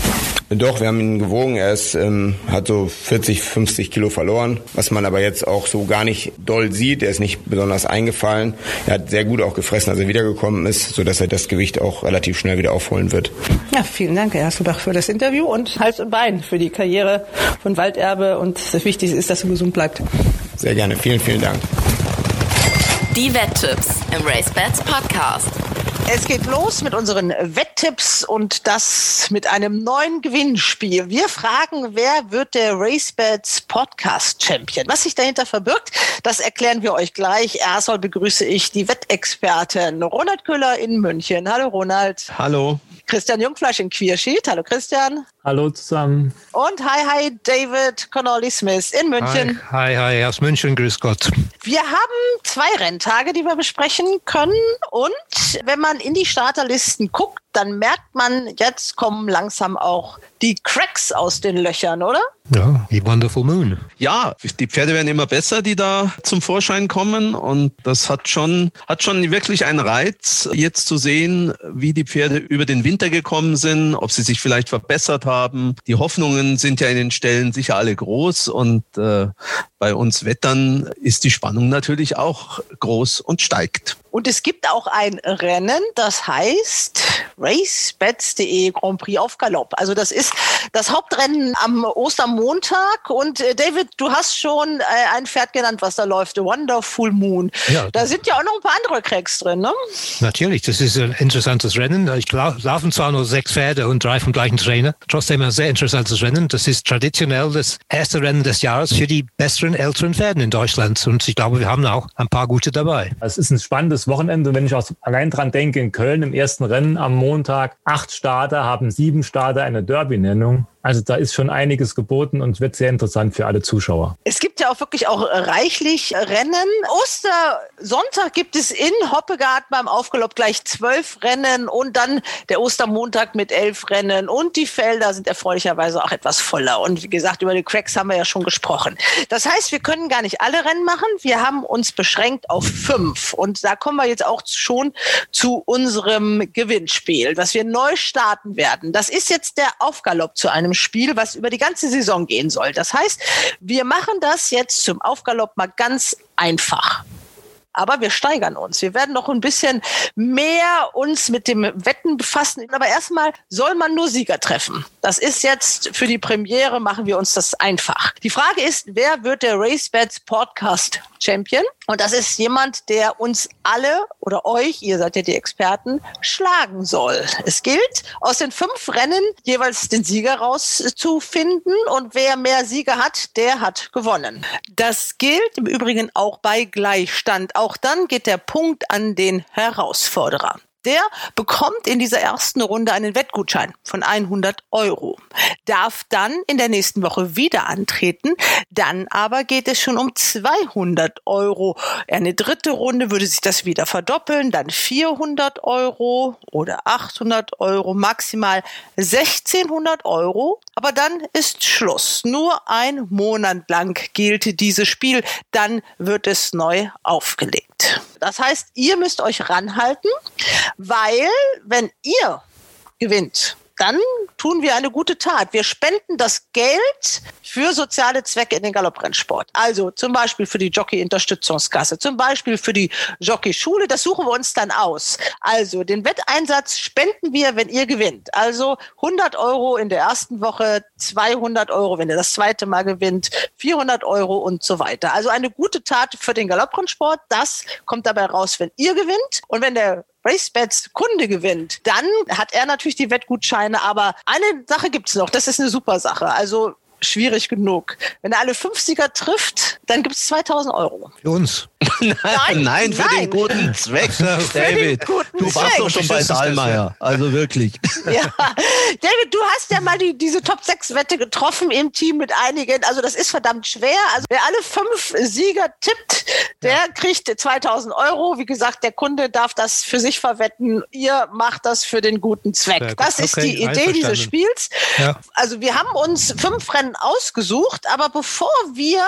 Doch, wir haben ihn gewogen. Er ist, ähm, hat so 40, 50 Kilo verloren, was man aber jetzt auch so gar nicht doll sieht. Er ist nicht besonders eingefallen. Er hat sehr gut auch gefressen, als er wiedergekommen ist, sodass er das Gewicht auch relativ schnell wieder aufholen wird. Ja, vielen Dank, Herr Hasselbach, für das Interview und Hals und Bein für die Karriere von Walderbe. Und das Wichtigste ist, dass er gesund bleibt. Sehr gerne. Vielen, vielen Dank. Die Wetttipps im RaceBets Podcast. Es geht los mit unseren Wetttipps und das mit einem neuen Gewinnspiel. Wir fragen, wer wird der RaceBets Podcast Champion? Was sich dahinter verbirgt, das erklären wir euch gleich. Erstmal begrüße ich die Wettexpertin Ronald Köhler in München. Hallo Ronald. Hallo. Christian Jungfleisch in Queerschied. Hallo Christian. Hallo zusammen. Und hi, hi, David Connolly Smith in München. Hi, hi, hi aus München, grüß Gott. Wir haben zwei Renntage, die wir besprechen können. Und wenn man in die Starterlisten guckt, dann merkt man, jetzt kommen langsam auch die Cracks aus den Löchern, oder? Ja, die Wonderful Moon. Ja, die Pferde werden immer besser, die da zum Vorschein kommen. Und das hat schon, hat schon wirklich einen Reiz, jetzt zu sehen, wie die Pferde über den Winter gekommen sind, ob sie sich vielleicht verbessert haben. Die Hoffnungen sind ja in den Stellen sicher alle groß. Und äh, bei uns Wettern ist die Spannung natürlich auch groß und steigt. Und es gibt auch ein Rennen, das heißt racebets.de Grand Prix auf Galopp. Also das ist das Hauptrennen am Ostermontag. Und äh, David, du hast schon äh, ein Pferd genannt, was da läuft, The Wonderful Moon. Ja, da sind ja auch noch ein paar andere Cracks drin, ne? Natürlich, das ist ein interessantes Rennen. Ich laufen zwar nur sechs Pferde und drei vom gleichen Trainer, trotzdem ein sehr interessantes Rennen. Das ist traditionell das erste Rennen des Jahres für die besseren älteren Pferden in Deutschland. Und ich glaube, wir haben auch ein paar gute dabei. Es ist ein spannendes Wochenende, wenn ich auch allein dran denke, in Köln im ersten Rennen am Montag, acht Starter haben sieben Starter eine Derby-Nennung. Also da ist schon einiges geboten und wird sehr interessant für alle Zuschauer. Es gibt ja auch wirklich auch reichlich Rennen. Ostersonntag gibt es in Hoppegarten beim Aufgelob gleich zwölf Rennen und dann der Ostermontag mit elf Rennen und die Felder sind erfreulicherweise auch etwas voller. Und wie gesagt, über die Cracks haben wir ja schon gesprochen. Das heißt, wir können gar nicht alle Rennen machen. Wir haben uns beschränkt auf fünf. Und da kommen wir jetzt auch schon zu unserem Gewinnspiel, was wir neu starten werden. Das ist jetzt der Aufgalopp zu einem einem Spiel, was über die ganze Saison gehen soll. Das heißt, wir machen das jetzt zum Aufgalopp mal ganz einfach aber wir steigern uns. Wir werden noch ein bisschen mehr uns mit dem Wetten befassen. Aber erstmal soll man nur Sieger treffen. Das ist jetzt für die Premiere, machen wir uns das einfach. Die Frage ist, wer wird der RaceBets Podcast Champion? Und das ist jemand, der uns alle oder euch, ihr seid ja die Experten, schlagen soll. Es gilt, aus den fünf Rennen jeweils den Sieger rauszufinden. Und wer mehr Sieger hat, der hat gewonnen. Das gilt im Übrigen auch bei Gleichstand. Auch dann geht der Punkt an den Herausforderer. Der bekommt in dieser ersten Runde einen Wettgutschein von 100 Euro, darf dann in der nächsten Woche wieder antreten. Dann aber geht es schon um 200 Euro. Eine dritte Runde würde sich das wieder verdoppeln, dann 400 Euro oder 800 Euro, maximal 1600 Euro. Aber dann ist Schluss. Nur ein Monat lang gilt dieses Spiel. Dann wird es neu aufgelegt. Das heißt, ihr müsst euch ranhalten, weil wenn ihr gewinnt, dann tun wir eine gute Tat. Wir spenden das Geld für soziale Zwecke in den Galopprennsport. Also zum Beispiel für die Jockey-Unterstützungskasse, zum Beispiel für die Jockey-Schule. Das suchen wir uns dann aus. Also den Wetteinsatz spenden wir, wenn ihr gewinnt. Also 100 Euro in der ersten Woche, 200 Euro, wenn ihr das zweite Mal gewinnt, 400 Euro und so weiter. Also eine gute Tat für den Galopprennsport. Das kommt dabei raus, wenn ihr gewinnt. Und wenn der RaceBets Kunde gewinnt, dann hat er natürlich die Wettgutscheine. Aber eine Sache gibt es noch, das ist eine super Sache. Also schwierig genug. Wenn er alle fünf Sieger trifft, dann gibt es 2000 Euro. Für uns. nein, nein, für nein. den guten Zweck, David. Guten du warst doch schon bei Dahlmeier. Also wirklich. Ja. David, du hast ja mal die, diese Top-6-Wette getroffen im Team mit einigen. Also das ist verdammt schwer. Also wer alle fünf Sieger tippt, der ja. kriegt 2000 Euro. Wie gesagt, der Kunde darf das für sich verwetten. Ihr macht das für den guten Zweck. Das ist okay, die Idee dieses Spiels. Ja. Also wir haben uns fünf Rennen ausgesucht, aber bevor wir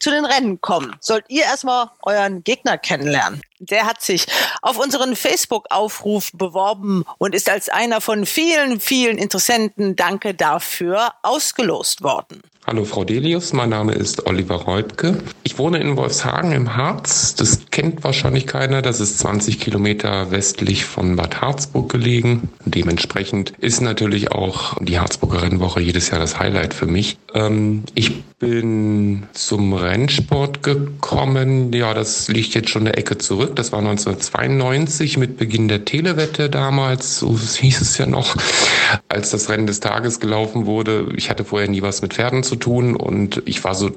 zu den Rennen kommen, sollt ihr erstmal euren Gegner kennenlernen. Der hat sich auf unseren Facebook-Aufruf beworben und ist als einer von vielen, vielen Interessenten, danke dafür, ausgelost worden. Hallo Frau Delius, mein Name ist Oliver Reubke. Ich wohne in Wolfshagen im Harz. Das kennt wahrscheinlich keiner. Das ist 20 Kilometer westlich von Bad Harzburg gelegen. Dementsprechend ist natürlich auch die Harzburger Rennwoche jedes Jahr das Highlight für mich. Ähm, ich bin zum Rennsport gekommen. Ja, das liegt jetzt schon eine Ecke zurück. Das war 1992 mit Beginn der Telewette damals. So hieß es ja noch, als das Rennen des Tages gelaufen wurde. Ich hatte vorher nie was mit Pferden zu tun. Und ich war so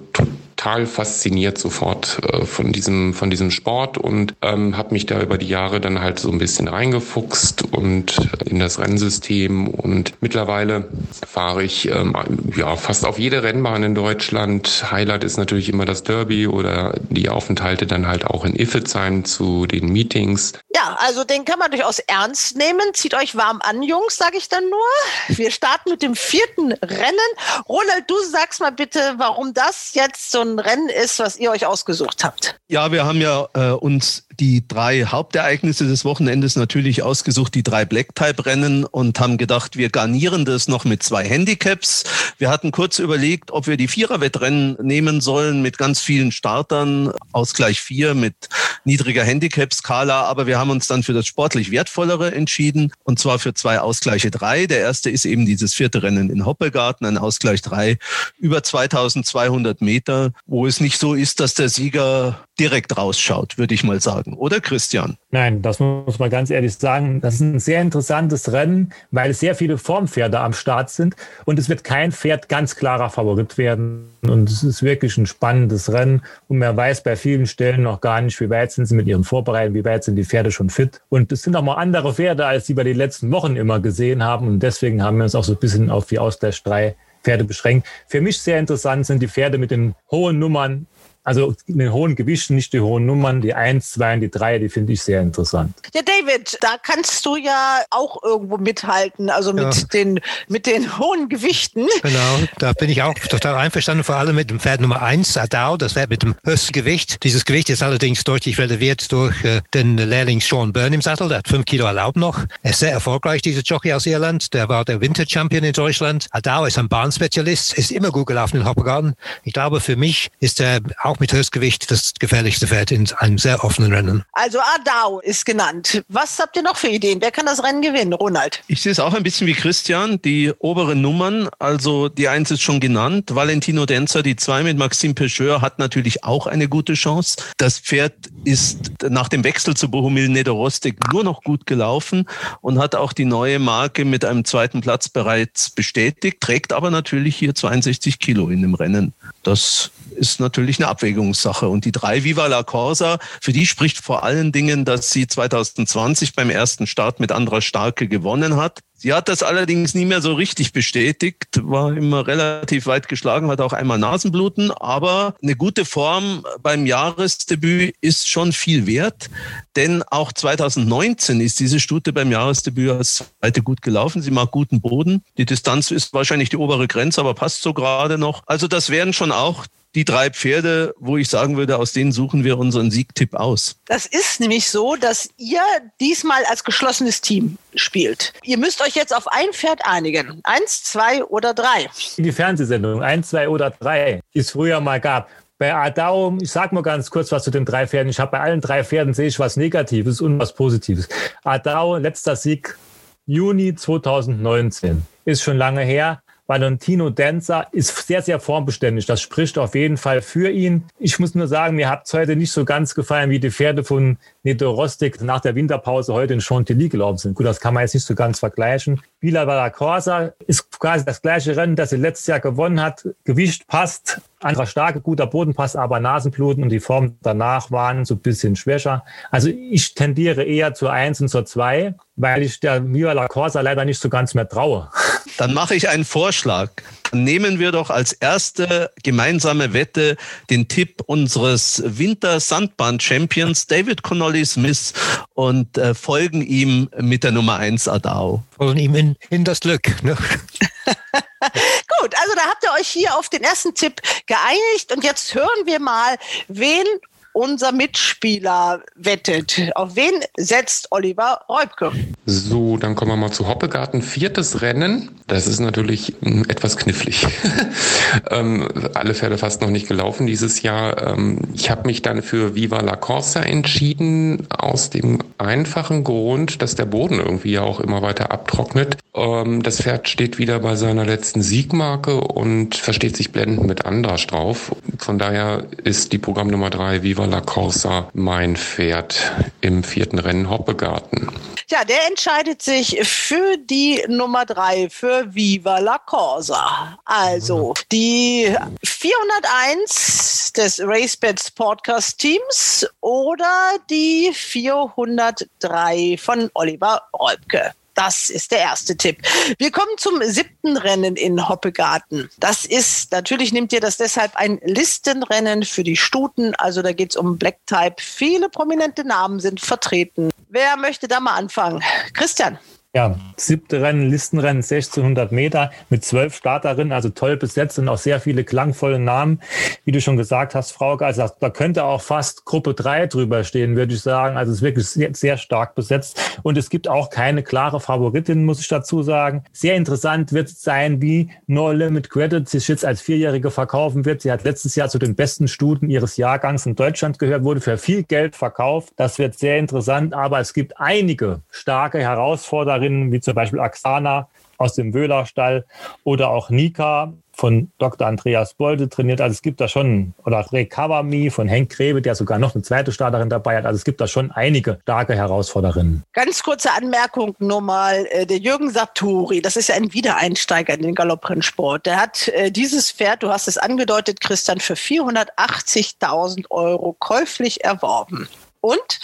total fasziniert sofort äh, von diesem von diesem Sport und ähm, habe mich da über die Jahre dann halt so ein bisschen reingefuchst und in das Rennsystem und mittlerweile fahre ich ähm, ja fast auf jede Rennbahn in Deutschland. Highlight ist natürlich immer das Derby oder die Aufenthalte dann halt auch in Iffezheim zu den Meetings. Ja, also den kann man durchaus ernst nehmen. Zieht euch warm an, Jungs, sage ich dann nur. Wir starten mit dem vierten Rennen. Ronald, du sagst sag's mal bitte, warum das jetzt so ein Rennen ist, was ihr euch ausgesucht habt. Ja, wir haben ja äh, uns die drei Hauptereignisse des Wochenendes natürlich ausgesucht, die drei Black-Type-Rennen und haben gedacht, wir garnieren das noch mit zwei Handicaps. Wir hatten kurz überlegt, ob wir die Vierer-Wettrennen nehmen sollen mit ganz vielen Startern, Ausgleich vier mit niedriger Handicap-Skala, aber wir haben uns dann für das sportlich wertvollere entschieden und zwar für zwei Ausgleiche drei. Der erste ist eben dieses vierte Rennen in Hoppegarten, ein Ausgleich drei über 2200 Meter, wo es nicht so ist, dass der Sieger direkt rausschaut, würde ich mal sagen. Oder Christian? Nein, das muss man ganz ehrlich sagen. Das ist ein sehr interessantes Rennen, weil sehr viele Formpferde am Start sind und es wird kein Pferd ganz klarer Favorit werden. Und es ist wirklich ein spannendes Rennen und man weiß bei vielen Stellen noch gar nicht, wie weit sind sie mit ihren Vorbereitungen, wie weit sind die Pferde schon fit. Und es sind auch mal andere Pferde, als die wir die letzten Wochen immer gesehen haben. Und deswegen haben wir uns auch so ein bisschen auf die Ausgleich 3 Pferde beschränkt. Für mich sehr interessant sind die Pferde mit den hohen Nummern also in den hohen Gewichten, nicht die hohen Nummern, die 1, 2 und die 3, die finde ich sehr interessant. Ja, David, da kannst du ja auch irgendwo mithalten, also mit, ja. den, mit den hohen Gewichten. Genau, da bin ich auch total einverstanden, vor allem mit dem Pferd Nummer 1, Adao, das Pferd mit dem höchsten Gewicht. Dieses Gewicht ist allerdings deutlich relativiert durch äh, den Lehrling Sean Byrne im Sattel, der hat 5 Kilo erlaubt noch. Er ist sehr erfolgreich, dieser Jockey aus Irland, der war der Winter-Champion in Deutschland. Adao ist ein Bahnspezialist, ist immer gut gelaufen in Hoppegarten. Ich glaube, für mich ist er auch auch mit Höchstgewicht das gefährlichste Pferd in einem sehr offenen Rennen. Also Adao ist genannt. Was habt ihr noch für Ideen? Wer kann das Rennen gewinnen, Ronald? Ich sehe es auch ein bisschen wie Christian. Die oberen Nummern, also die Eins ist schon genannt. Valentino Denzer, die Zwei mit Maxime Pecheur hat natürlich auch eine gute Chance. Das Pferd ist nach dem Wechsel zu Bohumil Nedorostik nur noch gut gelaufen und hat auch die neue Marke mit einem zweiten Platz bereits bestätigt, trägt aber natürlich hier 62 Kilo in dem Rennen. Das ist natürlich eine Abwägungssache. Und die drei Viva la Corsa, für die spricht vor allen Dingen, dass sie 2020 beim ersten Start mit Andra Starke gewonnen hat. Sie hat das allerdings nie mehr so richtig bestätigt, war immer relativ weit geschlagen, hat auch einmal Nasenbluten, aber eine gute Form beim Jahresdebüt ist schon viel wert, denn auch 2019 ist diese Stute beim Jahresdebüt als zweite gut gelaufen. Sie mag guten Boden. Die Distanz ist wahrscheinlich die obere Grenze, aber passt so gerade noch. Also das wären schon auch die drei Pferde, wo ich sagen würde, aus denen suchen wir unseren Siegtipp aus. Das ist nämlich so, dass ihr diesmal als geschlossenes Team spielt. Ihr müsst euch jetzt auf ein Pferd einigen. Eins, zwei oder drei. Die Fernsehsendung, eins, zwei oder drei, die es früher mal gab. Bei Adao, ich sag mal ganz kurz was zu den drei Pferden. Ich habe bei allen drei Pferden sehe ich was Negatives und was Positives. Adao, letzter Sieg Juni 2019. Ist schon lange her Valentino Danza ist sehr, sehr formbeständig. Das spricht auf jeden Fall für ihn. Ich muss nur sagen, mir hat es heute nicht so ganz gefallen, wie die Pferde von Neto Rostik nach der Winterpause heute in Chantilly gelaufen sind. Gut, das kann man jetzt nicht so ganz vergleichen. Villa Valla Corsa ist quasi das gleiche Rennen, das sie letztes Jahr gewonnen hat. Gewicht passt, anderer starke, guter Boden passt, aber Nasenbluten und die Form danach waren so ein bisschen schwächer. Also ich tendiere eher zur 1 und zur 2, weil ich der Viva La Corsa leider nicht so ganz mehr traue. Dann mache ich einen Vorschlag. Nehmen wir doch als erste gemeinsame Wette den Tipp unseres Winter-Sandbahn-Champions David Connolly Smith und äh, folgen ihm mit der Nummer 1 Adao. Folgen ihm in, in das Glück. Ne? Gut, also da habt ihr euch hier auf den ersten Tipp geeinigt und jetzt hören wir mal, wen unser Mitspieler wettet. Auf wen setzt Oliver Reubke? So, dann kommen wir mal zu Hoppegarten. Viertes Rennen. Das ist natürlich hm, etwas knifflig. ähm, alle Pferde fast noch nicht gelaufen dieses Jahr. Ähm, ich habe mich dann für Viva la Corsa entschieden, aus dem einfachen Grund, dass der Boden irgendwie ja auch immer weiter abtrocknet. Ähm, das Pferd steht wieder bei seiner letzten Siegmarke und versteht sich blendend mit Andrasch drauf. Von daher ist die Programmnummer drei Viva Viva la Corsa mein Pferd im vierten Rennen Hoppegarten. Ja, der entscheidet sich für die Nummer drei, für Viva la Corsa. Also die 401 des RaceBets Podcast Teams oder die 403 von Oliver Rolbke. Das ist der erste Tipp. Wir kommen zum siebten Rennen in Hoppegarten. Das ist, natürlich nimmt ihr das deshalb ein Listenrennen für die Stuten. Also da geht es um Black Type. Viele prominente Namen sind vertreten. Wer möchte da mal anfangen? Christian. Ja, siebte Rennen, Listenrennen, 1600 Meter mit zwölf Starterinnen, also toll besetzt und auch sehr viele klangvolle Namen. Wie du schon gesagt hast, Frauke, also da könnte auch fast Gruppe drei drüber stehen, würde ich sagen. Also es ist wirklich sehr, sehr stark besetzt. Und es gibt auch keine klare Favoritin, muss ich dazu sagen. Sehr interessant wird es sein, wie No Limit Credit sich jetzt als Vierjährige verkaufen wird. Sie hat letztes Jahr zu den besten Studen ihres Jahrgangs in Deutschland gehört, wurde für viel Geld verkauft. Das wird sehr interessant, aber es gibt einige starke Herausforderungen Trainerinnen wie zum Beispiel Axana aus dem Wöhlerstall oder auch Nika von Dr. Andreas Bolde trainiert. Also es gibt da schon, oder Me von Henk Grebe, der sogar noch eine zweite Starterin dabei hat. Also es gibt da schon einige starke Herausforderinnen. Ganz kurze Anmerkung nur mal. Äh, der Jürgen Saturi, das ist ja ein Wiedereinsteiger in den Galopprennsport. Der hat äh, dieses Pferd, du hast es angedeutet, Christian, für 480.000 Euro käuflich erworben und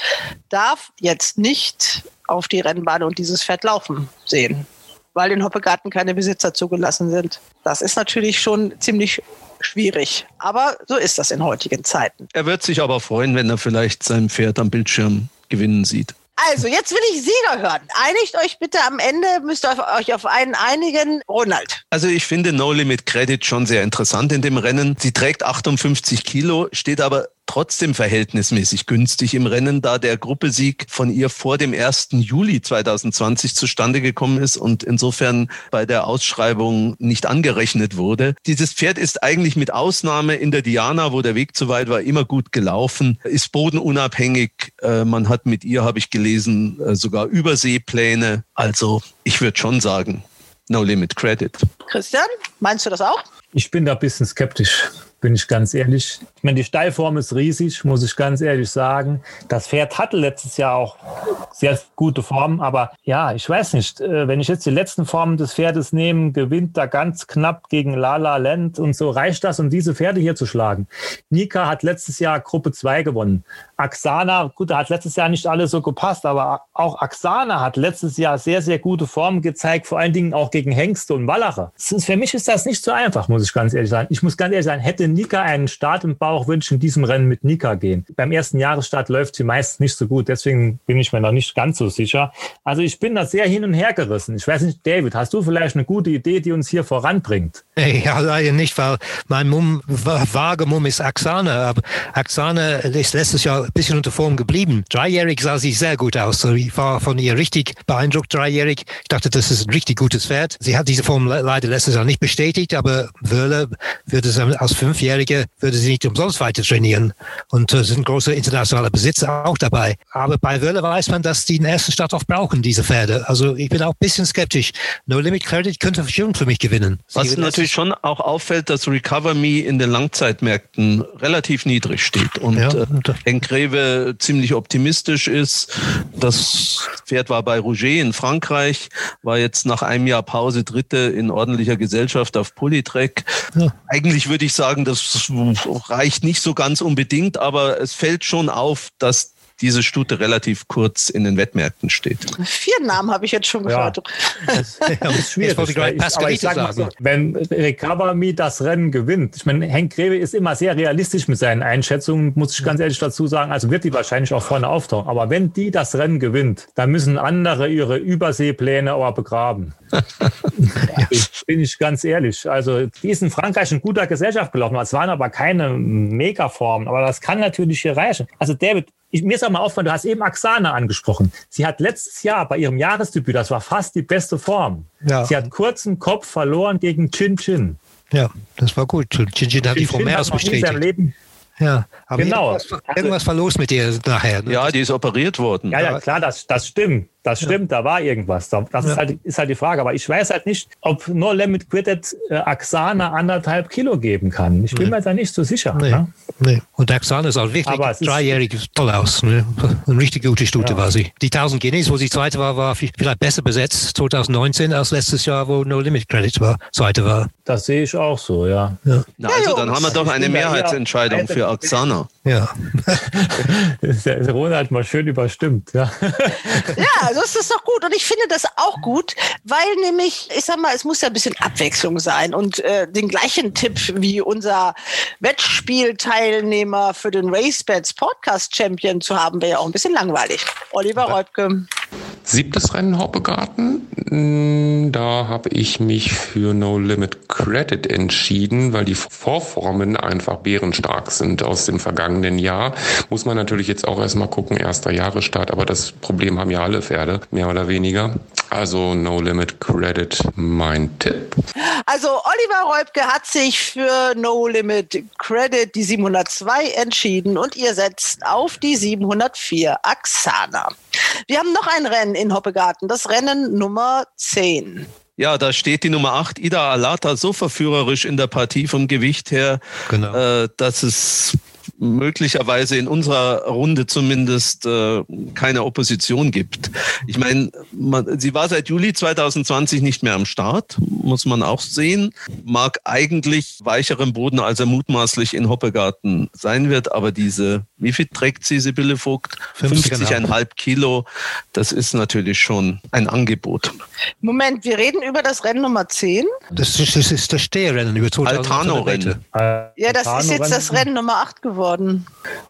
darf jetzt nicht auf die Rennbahn und dieses Pferd laufen sehen, weil in Hoppegarten keine Besitzer zugelassen sind. Das ist natürlich schon ziemlich schwierig. Aber so ist das in heutigen Zeiten. Er wird sich aber freuen, wenn er vielleicht sein Pferd am Bildschirm gewinnen sieht. Also, jetzt will ich Sieger hören. Einigt euch bitte am Ende, müsst ihr euch auf einen einigen. Ronald. Also, ich finde No Limit Credit schon sehr interessant in dem Rennen. Sie trägt 58 Kilo, steht aber trotzdem verhältnismäßig günstig im Rennen, da der Gruppesieg von ihr vor dem 1. Juli 2020 zustande gekommen ist und insofern bei der Ausschreibung nicht angerechnet wurde. Dieses Pferd ist eigentlich mit Ausnahme in der Diana, wo der Weg zu weit war, immer gut gelaufen, ist bodenunabhängig. Äh, man hat mit ihr, habe ich gelesen, äh, sogar Überseepläne. Also ich würde schon sagen, no limit credit. Christian, meinst du das auch? Ich bin da ein bisschen skeptisch bin ich ganz ehrlich. Ich meine, die Steilform ist riesig, muss ich ganz ehrlich sagen. Das Pferd hatte letztes Jahr auch sehr gute Formen, aber ja, ich weiß nicht, äh, wenn ich jetzt die letzten Formen des Pferdes nehme, gewinnt da ganz knapp gegen Lala Land und so reicht das, um diese Pferde hier zu schlagen. Nika hat letztes Jahr Gruppe 2 gewonnen. Axana, gut, da hat letztes Jahr nicht alles so gepasst, aber auch Axana hat letztes Jahr sehr, sehr gute Formen gezeigt, vor allen Dingen auch gegen Hengste und Wallache. Für mich ist das nicht so einfach, muss ich ganz ehrlich sagen. Ich muss ganz ehrlich sagen, hätte Nika einen Start im Bauch, würde ich in diesem Rennen mit Nika gehen. Beim ersten Jahresstart läuft sie meist nicht so gut, deswegen bin ich mir noch nicht ganz so sicher. Also ich bin da sehr hin und her gerissen. Ich weiß nicht, David, hast du vielleicht eine gute Idee, die uns hier voranbringt? Ja, leider nicht, weil mein Mumm, vage Mumm ist Axane. Aber Axane ist letztes Jahr ein bisschen unter Form geblieben. Dreijährig sah sie sehr gut aus. Ich war von ihr richtig beeindruckt, dreijährig. Ich dachte, das ist ein richtig gutes Pferd. Sie hat diese Form leider letztes Jahr nicht bestätigt, aber Wöhler würde es als fünf Zwölfjährige würde sie nicht umsonst weiter trainieren. Und äh, sind große internationale Besitzer auch dabei. Aber bei Wölle weiß man, dass die den ersten Start auch brauchen, diese Pferde. Also ich bin auch ein bisschen skeptisch. No Limit Credit könnte schon für mich gewinnen. Was natürlich schon auch auffällt, dass Recover Me in den Langzeitmärkten relativ niedrig steht und ja, äh, Engreve ziemlich optimistisch ist. Das Pferd war bei Rouget in Frankreich, war jetzt nach einem Jahr Pause Dritte in ordentlicher Gesellschaft auf Polytrek. Ja. Eigentlich würde ich sagen, das reicht nicht so ganz unbedingt, aber es fällt schon auf, dass diese Stute relativ kurz in den Wettmärkten steht. Vier Namen habe ich jetzt schon gehört. Ja, das, das ist schwierig. Ich, aber ich sag mal so, wenn Recover Me das Rennen gewinnt, ich meine, Henk Greve ist immer sehr realistisch mit seinen Einschätzungen, muss ich ganz ehrlich dazu sagen, also wird die wahrscheinlich auch vorne auftauchen. Aber wenn die das Rennen gewinnt, dann müssen andere ihre Überseepläne aber begraben. bin ich ganz ehrlich. Also, die ist in Frankreich in guter Gesellschaft gelaufen. Es waren aber keine Megaformen. Aber das kann natürlich hier reichen. Also, David, ich, mir ist auch mal aufgefallen, du hast eben Axana angesprochen. Sie hat letztes Jahr bei ihrem Jahresdebüt, das war fast die beste Form. Ja. Sie hat kurzen Kopf verloren gegen Chin Chin. Ja, das war gut. Chin Chin hat die Form mehr als bestätigt. Ja, aber genau. irgendwas, irgendwas war los mit ihr nachher. Ne? Ja, die ist operiert worden. Ja, ja, klar, das, das stimmt. Das stimmt, ja. da war irgendwas. Das ja. ist, halt, ist halt die Frage. Aber ich weiß halt nicht, ob No Limit Quitted äh, Axana anderthalb Kilo geben kann. Ich bin nee. mir da nicht so sicher. Nee. Ne? nee. Und Axana ist auch wirklich dreijährig toll aus. Ne? Eine richtig gute Stute ja. war sie. Die 1000 Guineas, wo sie zweite war, war vielleicht besser besetzt 2019 als letztes Jahr, wo No Limit Credit war, zweite war. Das sehe ich auch so, ja. Na, also dann haben wir doch eine Mehrheitsentscheidung für Axana. Ja. Ronald mal schön überstimmt. Ja. ja, also ist das doch gut. Und ich finde das auch gut, weil nämlich, ich sag mal, es muss ja ein bisschen Abwechslung sein. Und äh, den gleichen Tipp wie unser Wettspielteilnehmer für den RaceBets Podcast Champion zu haben, wäre ja auch ein bisschen langweilig. Oliver Reutke. Siebtes Rennen Hoppegarten. Hm, da habe ich mich für No Limit Credit entschieden, weil die Vorformen einfach bärenstark sind aus dem vergangenen Jahr. Muss man natürlich jetzt auch erstmal gucken, erster Jahresstart, aber das Problem haben ja alle Pferde, mehr oder weniger. Also No Limit Credit, mein Tipp. Also Oliver Reubke hat sich für No Limit Credit die 702 entschieden und ihr setzt auf die 704 Axana. Wir haben noch ein Rennen in Hoppegarten, das Rennen Nummer 10. Ja, da steht die Nummer 8, Ida Alata, so verführerisch in der Partie vom Gewicht her, genau. äh, dass es möglicherweise in unserer Runde zumindest äh, keine Opposition gibt. Ich meine, sie war seit Juli 2020 nicht mehr am Start, muss man auch sehen. Mag eigentlich weicherem Boden, als er mutmaßlich in Hoppegarten sein wird, aber diese, wie viel trägt sie, Sibylle Vogt? 50,5 Kilo, das ist natürlich schon ein Angebot. Moment, wir reden über das Rennen Nummer 10? Das ist, das, ist das Stehrennen über 2000 Altano-Rennen. Ja, das ist jetzt das Rennen Nummer 8 geworden.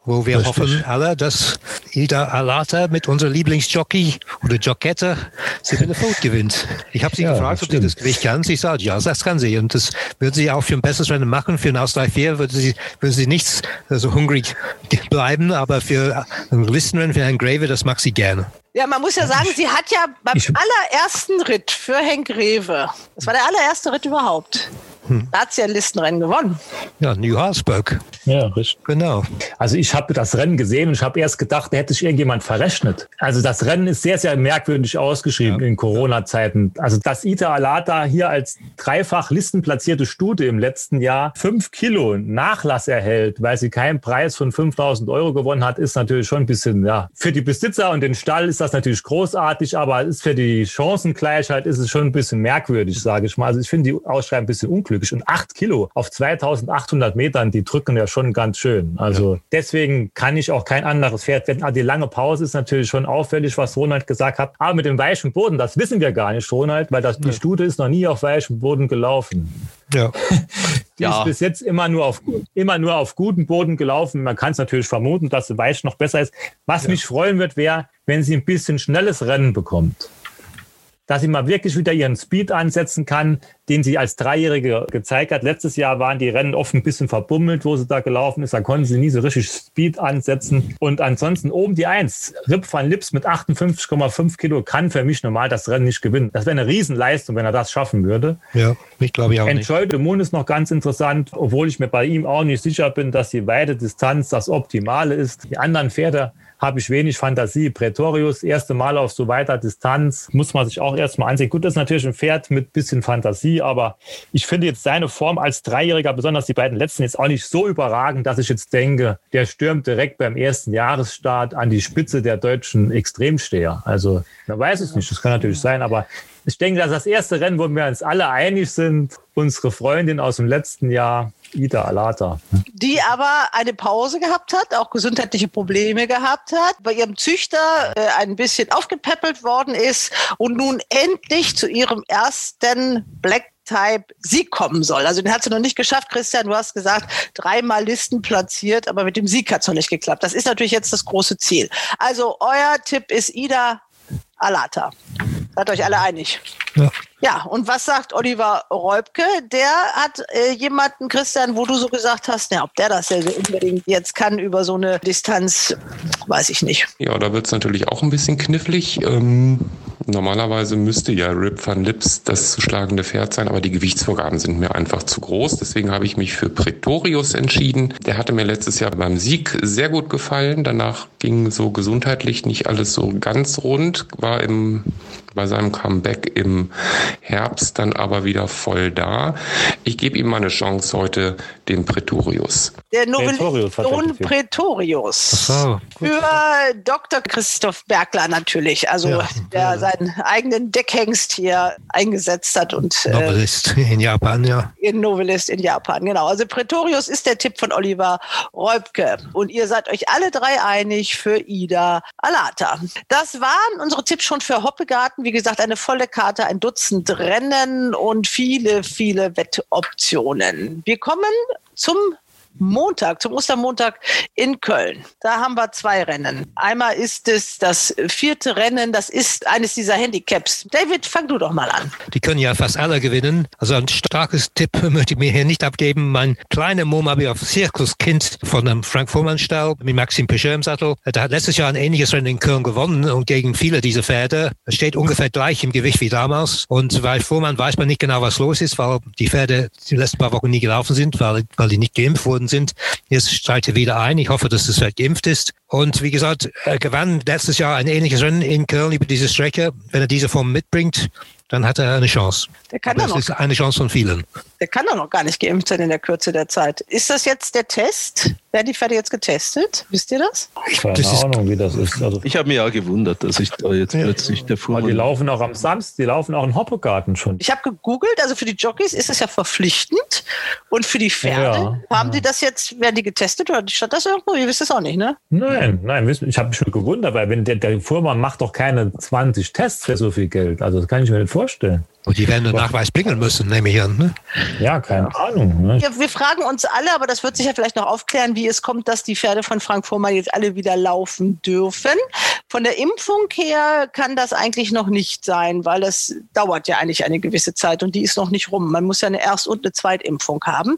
Wo wir Richtig. hoffen alle, dass Ida Alata mit unserer Lieblingsjockey oder Jockette Sibylle Vogt gewinnt. Ich habe sie ja, gefragt, ob sie das Gewicht kann. Sie sagt, ja, das kann sie. Und das würde sie auch für ein besseres Rennen machen. Für ein Ausgleich 4 würde sie, würde sie nicht so hungrig bleiben, aber für ein Listenrennen, für Herrn Grave, das mag sie gerne. Ja, man muss ja sagen, sie hat ja beim allerersten Ritt für Henk Rewe, das war der allererste Ritt überhaupt, hm. Da hat sie ein Listenrennen gewonnen. Ja, New Harsburg. Ja, richtig. Genau. Also ich habe das Rennen gesehen und ich habe erst gedacht, da hätte sich irgendjemand verrechnet. Also das Rennen ist sehr, sehr merkwürdig ausgeschrieben ja. in Corona-Zeiten. Also dass Ita Alata hier als dreifach listenplatzierte Stute im letzten Jahr fünf Kilo Nachlass erhält, weil sie keinen Preis von 5000 Euro gewonnen hat, ist natürlich schon ein bisschen, ja, für die Besitzer und den Stall ist das natürlich großartig, aber ist für die Chancengleichheit ist es schon ein bisschen merkwürdig, sage ich mal. Also ich finde die Ausschreibung ein bisschen unglücklich unglücklich. Und acht Kilo auf 2800 Metern, die drücken ja schon ganz schön. Also ja. deswegen kann ich auch kein anderes Pferd wetten. Ah, die lange Pause ist natürlich schon auffällig, was Ronald gesagt hat. Aber mit dem weichen Boden, das wissen wir gar nicht, Ronald, weil das, die Stute ist noch nie auf weichem Boden gelaufen. Ja. die ja. ist bis jetzt immer nur auf immer nur auf gutem Boden gelaufen. Man kann es natürlich vermuten, dass sie weich noch besser ist. Was ja. mich freuen wird, wäre, wenn sie ein bisschen schnelles Rennen bekommt dass sie mal wirklich wieder ihren Speed ansetzen kann, den sie als Dreijährige gezeigt hat. Letztes Jahr waren die Rennen oft ein bisschen verbummelt, wo sie da gelaufen ist. Da konnten sie nie so richtig Speed ansetzen. Und ansonsten oben die Eins. Rip van Lips mit 58,5 Kilo kann für mich normal das Rennen nicht gewinnen. Das wäre eine Riesenleistung, wenn er das schaffen würde. Ja, ich glaube ja auch Enjoy the Moon ist noch ganz interessant, obwohl ich mir bei ihm auch nicht sicher bin, dass die weite Distanz das Optimale ist. Die anderen Pferde habe ich wenig Fantasie. Pretorius, erste Mal auf so weiter Distanz, muss man sich auch erstmal ansehen. Gut, das ist natürlich ein Pferd mit bisschen Fantasie, aber ich finde jetzt seine Form als Dreijähriger, besonders die beiden letzten, jetzt auch nicht so überragend, dass ich jetzt denke, der stürmt direkt beim ersten Jahresstart an die Spitze der deutschen Extremsteher. Also, man weiß es nicht, das kann natürlich sein, aber ich denke, dass das erste Rennen, wo wir uns alle einig sind, unsere Freundin aus dem letzten Jahr, Ida Alata. Die aber eine Pause gehabt hat, auch gesundheitliche Probleme gehabt hat, bei ihrem Züchter äh, ein bisschen aufgepäppelt worden ist und nun endlich zu ihrem ersten Black Type Sieg kommen soll. Also den hat sie noch nicht geschafft, Christian. Du hast gesagt, dreimal Listen platziert, aber mit dem Sieg hat es noch nicht geklappt. Das ist natürlich jetzt das große Ziel. Also euer Tipp ist Ida Alata. Seid euch alle einig. Ja. Ja, und was sagt Oliver Räubke? Der hat äh, jemanden, Christian, wo du so gesagt hast, ja, ob der das unbedingt jetzt kann über so eine Distanz, weiß ich nicht. Ja, da wird es natürlich auch ein bisschen knifflig. Ähm, normalerweise müsste ja Rip van Lips das zu schlagende Pferd sein, aber die Gewichtsvorgaben sind mir einfach zu groß. Deswegen habe ich mich für Pretorius entschieden. Der hatte mir letztes Jahr beim Sieg sehr gut gefallen. Danach ging so gesundheitlich nicht alles so ganz rund, war im bei seinem Comeback im Herbst dann aber wieder voll da. Ich gebe ihm mal eine Chance heute, dem Pretorius. Der Novelliston Pretorius. So, Für Dr. Christoph Bergler natürlich, also ja, der ja. seinen eigenen Deckhengst hier eingesetzt hat. und äh, Novelist äh, in Japan, ja. In Novelist in Japan, genau. Also Pretorius ist der Tipp von Oliver Räubke. Und ihr seid euch alle drei einig für Ida Alata. Das waren unsere Tipps schon für Hoppegarten. Wie gesagt, eine volle Karte, ein Dutzend Rennen und viele, viele Wettoptionen. Wir kommen zum Montag, zum Ostermontag in Köln. Da haben wir zwei Rennen. Einmal ist es das vierte Rennen, das ist eines dieser Handicaps. David, fang du doch mal an. Die können ja fast alle gewinnen. Also ein starkes Tipp möchte ich mir hier nicht abgeben. Mein kleiner Mom habe ich auf Zirkuskind von dem Frank Fuhrmann Stall mit Maxim Peugeot im Sattel. Der hat letztes Jahr ein ähnliches Rennen in Köln gewonnen und gegen viele dieser Pferde. Er steht ungefähr gleich im Gewicht wie damals. Und bei Fuhrmann weiß man nicht genau, was los ist, weil die Pferde die letzten paar Wochen nie gelaufen sind, weil, weil die nicht geimpft wurden sind. Jetzt steigt er wieder ein. Ich hoffe, dass es halt geimpft ist. Und wie gesagt, er gewann letztes Jahr ein ähnliches Rennen in Köln über diese Strecke. Wenn er diese Form mitbringt, dann hat er eine Chance. Der kann das ist eine Chance von vielen. Der kann doch noch gar nicht geimpft sein in der Kürze der Zeit. Ist das jetzt der Test? Werden die Pferde jetzt getestet? Wisst ihr das? Ich habe keine Ahnung, wie das ist. Also ich habe mich ja gewundert, dass ich da jetzt plötzlich der Fuhr. Die laufen auch am Samstag, die laufen auch in Hoppegarten schon. Ich habe gegoogelt, also für die Jockeys ist es ja verpflichtend und für die Pferde ja, haben ja. die das jetzt, werden die getestet oder stand das irgendwo? Ihr wisst es auch nicht, ne? Nein, nein, ich habe mich schon gewundert, weil wenn der, der Fuhrmann macht doch keine 20 Tests für so viel Geld. Also das kann ich mir nicht vorstellen. Und die werden den Nachweis bringen müssen, nehme ich an. Ne? Ja, keine Ahnung. Ne? Wir, wir, fragen uns alle, aber das wird sich ja vielleicht noch aufklären, wie es kommt, dass die Pferde von Frank Vormann jetzt alle wieder laufen dürfen. Von der Impfung her kann das eigentlich noch nicht sein, weil das dauert ja eigentlich eine gewisse Zeit und die ist noch nicht rum. Man muss ja eine Erst- und eine Zweitimpfung haben.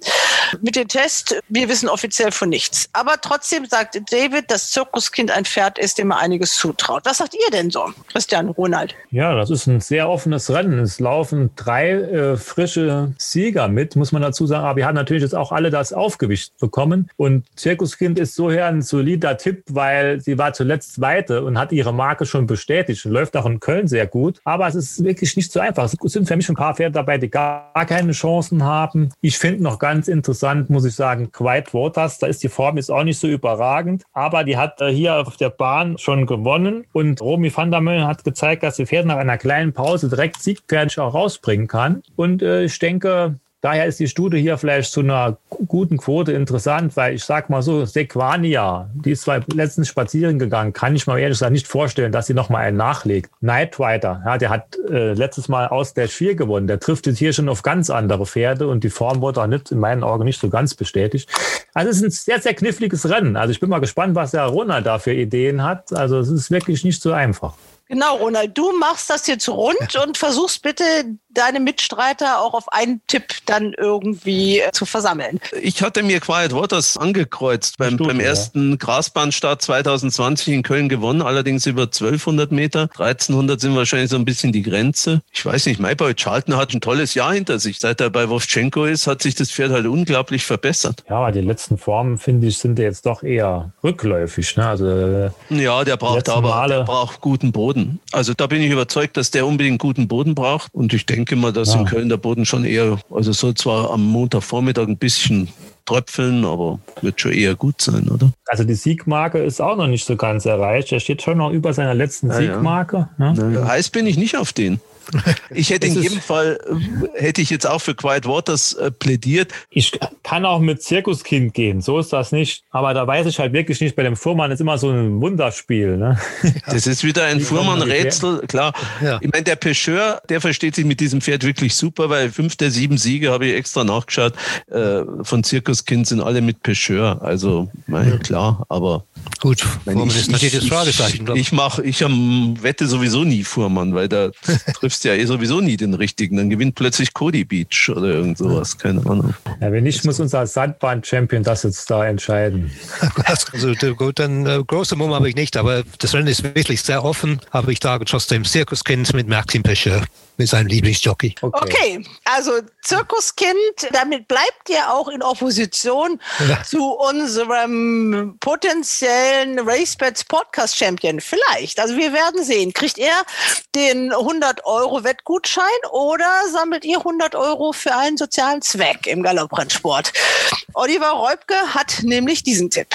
Mit dem Test, wir wissen offiziell von nichts. Aber trotzdem sagt David, dass Zirkuskind ein Pferd ist, dem er einiges zutraut. Was sagt ihr denn so, Christian Ronald? Ja, das ist ein sehr offenes Rennen. Es laufen drei äh, frische Sieger mit, muss man dazu sagen. Aber wir haben natürlich jetzt auch alle das Aufgewicht bekommen. Und Zirkuskind ist so ein solider Tipp, weil sie war zuletzt Zweite und hat ihre Marke schon bestätigt und läuft auch in Köln sehr gut. Aber es ist wirklich nicht so einfach. Es sind für mich ein paar Pferde dabei, die gar keine Chancen haben. Ich finde noch ganz interessant, muss ich sagen, Quiet Waters. Da ist die Form jetzt auch nicht so überragend, aber die hat äh, hier auf der Bahn schon gewonnen und Romy van der Meulen hat gezeigt, dass die Pferde nach einer kleinen Pause direkt siegfertig auch rausbringen kann. Und äh, ich denke, Daher ist die Studie hier vielleicht zu einer guten Quote interessant, weil ich sag mal so, Sequania, die ist zwar letztens spazieren gegangen, kann ich mir ehrlich gesagt nicht vorstellen, dass sie nochmal einen nachlegt. Night Rider, ja, der hat äh, letztes Mal aus der 4 gewonnen. Der trifft jetzt hier schon auf ganz andere Pferde und die Form wurde auch nicht, in meinen Augen nicht so ganz bestätigt. Also es ist ein sehr, sehr kniffliges Rennen. Also ich bin mal gespannt, was der Ronald da für Ideen hat. Also es ist wirklich nicht so einfach. Genau, Ronald, du machst das jetzt rund und versuchst bitte deine Mitstreiter auch auf einen Tipp dann irgendwie zu versammeln. Ich hatte mir Quiet Waters angekreuzt beim, Stunde, beim ersten ja. Grasbahnstart 2020 in Köln gewonnen, allerdings über 1200 Meter. 1300 sind wahrscheinlich so ein bisschen die Grenze. Ich weiß nicht, Mayboy Charlton hat ein tolles Jahr hinter sich. Seit er bei Wovchenko ist, hat sich das Pferd halt unglaublich verbessert. Ja, die letzten Formen, finde ich, sind jetzt doch eher rückläufig. Ne? Also, äh, ja, der braucht aber der braucht guten Boden. Also da bin ich überzeugt, dass der unbedingt guten Boden braucht. Und ich denke mal, dass ja. in Köln der Boden schon eher, also soll zwar am Montagvormittag ein bisschen tröpfeln, aber wird schon eher gut sein, oder? Also die Siegmarke ist auch noch nicht so ganz erreicht. Er steht schon noch über seiner letzten ja, Siegmarke. Ja. Ne? Heiß bin ich nicht auf den. Ich hätte in jedem Fall, äh, hätte ich jetzt auch für Quiet Waters äh, plädiert. Ich kann auch mit Zirkuskind gehen, so ist das nicht. Aber da weiß ich halt wirklich nicht, bei dem Fuhrmann ist immer so ein Wunderspiel. Ne? Das ist wieder ein Fuhrmann-Rätsel, klar. Ja. Ich meine, der Pêcheur, der versteht sich mit diesem Pferd wirklich super, weil fünf der sieben Siege, habe ich extra nachgeschaut, äh, von Zirkuskind sind alle mit Pêcheur. Also, mein, ja. klar, aber Gut, Fuhrmann ich, ist natürlich das Fragezeichen. Ich, ich mache, ich wette sowieso nie Fuhrmann, weil da triffst ja eh sowieso nie den richtigen. Dann gewinnt plötzlich Cody Beach oder irgend sowas, keine Ahnung. Ja, wenn nicht, muss unser Sandbahn-Champion das jetzt da entscheiden. also gut, dann äh, große Mumm habe ich nicht, aber das Rennen ist wirklich sehr offen. Aber ich sage trotzdem Zirkuskind mit Martin Pescher mit seinem Lieblingsjockey. Okay. okay, also Zirkuskind, damit bleibt ihr auch in Opposition ja. zu unserem potenziellen RaceBets Podcast Champion. Vielleicht. Also wir werden sehen. Kriegt er den 100 Euro Wettgutschein oder sammelt ihr 100 Euro für einen sozialen Zweck im Galopprennsport? Oliver Reubke hat nämlich diesen Tipp.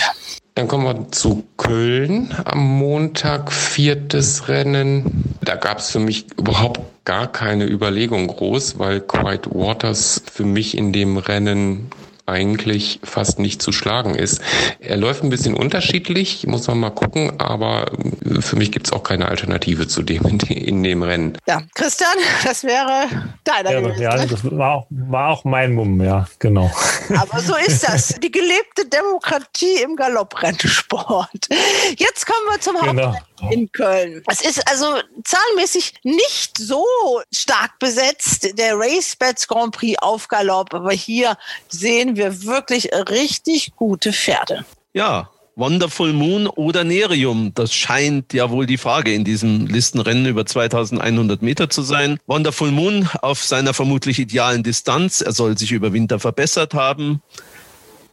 Dann kommen wir zu Köln am Montag, viertes Rennen. Da gab es für mich überhaupt gar keine Überlegung groß, weil Quiet Waters für mich in dem Rennen eigentlich fast nicht zu schlagen ist. Er läuft ein bisschen unterschiedlich, muss man mal gucken, aber für mich gibt es auch keine Alternative zu dem in, in, dem Rennen. Ja, Christian, das wäre deiner ja, gewesen. Ja, das war auch, war auch mein Mumm, ja, genau. Aber so ist das. Die gelebte Demokratie im Galopprennsport. Jetzt kommen wir zum genau. In Köln. Es ist also zahlenmäßig nicht so stark besetzt, der Racebets Grand Prix auf Galopp, aber hier sehen wir wirklich richtig gute Pferde. Ja, Wonderful Moon oder Nerium? Das scheint ja wohl die Frage in diesem Listenrennen über 2100 Meter zu sein. Wonderful Moon auf seiner vermutlich idealen Distanz. Er soll sich über Winter verbessert haben.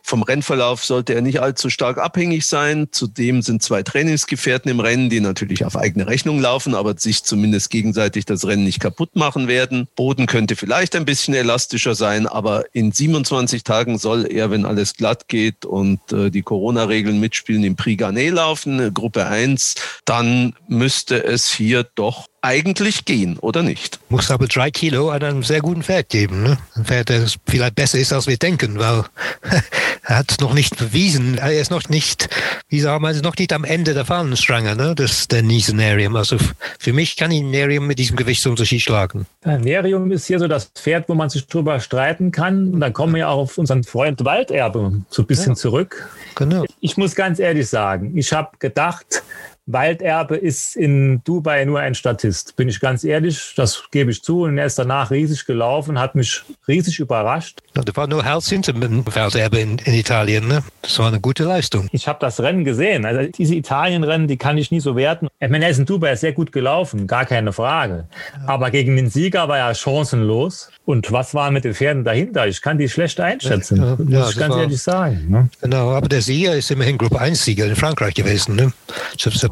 Vom Rennverlauf sollte er nicht allzu stark abhängig sein. Zudem sind zwei Trainingsgefährten im Rennen, die natürlich auf eigene Rechnung laufen, aber sich zumindest gegenseitig das Rennen nicht kaputt machen werden. Boden könnte vielleicht ein bisschen elastischer sein, aber in 27 Tagen soll er, wenn alles glatt geht und äh, die Corona-Regeln mitspielen, im Prix Garnet laufen, Gruppe 1. Dann müsste es hier doch eigentlich gehen, oder nicht? Muss aber drei Kilo an einem sehr guten Pferd geben. Ne? Ein Pferd, das vielleicht besser ist, als wir denken, weil er hat noch nicht bewiesen, er ist noch nicht, wie sagen wir, noch nicht am Ende der Fahnenstange, ne? das der Nisenarium. Also für mich kann ihn Nerium mit diesem Gewichtsunterschied schlagen. Ja, Nerium ist hier so das Pferd, wo man sich drüber streiten kann. Und dann kommen wir auch auf unseren Freund Walderbe so ein bisschen ja. zurück. Genau. Ich muss ganz ehrlich sagen, ich habe gedacht, Walderbe ist in Dubai nur ein Statist, bin ich ganz ehrlich, das gebe ich zu. Und er ist danach riesig gelaufen, hat mich riesig überrascht. Ja, da war nur Herz hinter Walderbe in, in, Italien. Ne? Das war eine gute Leistung. Ich habe das Rennen gesehen. Also diese Italienrennen, die kann ich nie so werten. Ich meine, er ist in Dubai sehr gut gelaufen, gar keine Frage. Aber gegen den Sieger war er chancenlos. Und was war mit den Pferden dahinter? Ich kann die schlecht einschätzen, ja, muss ja, ich ganz war, ehrlich sagen. Ne? Genau, aber der Sieger ist immerhin Gruppe 1-Sieger in Frankreich gewesen. Ne?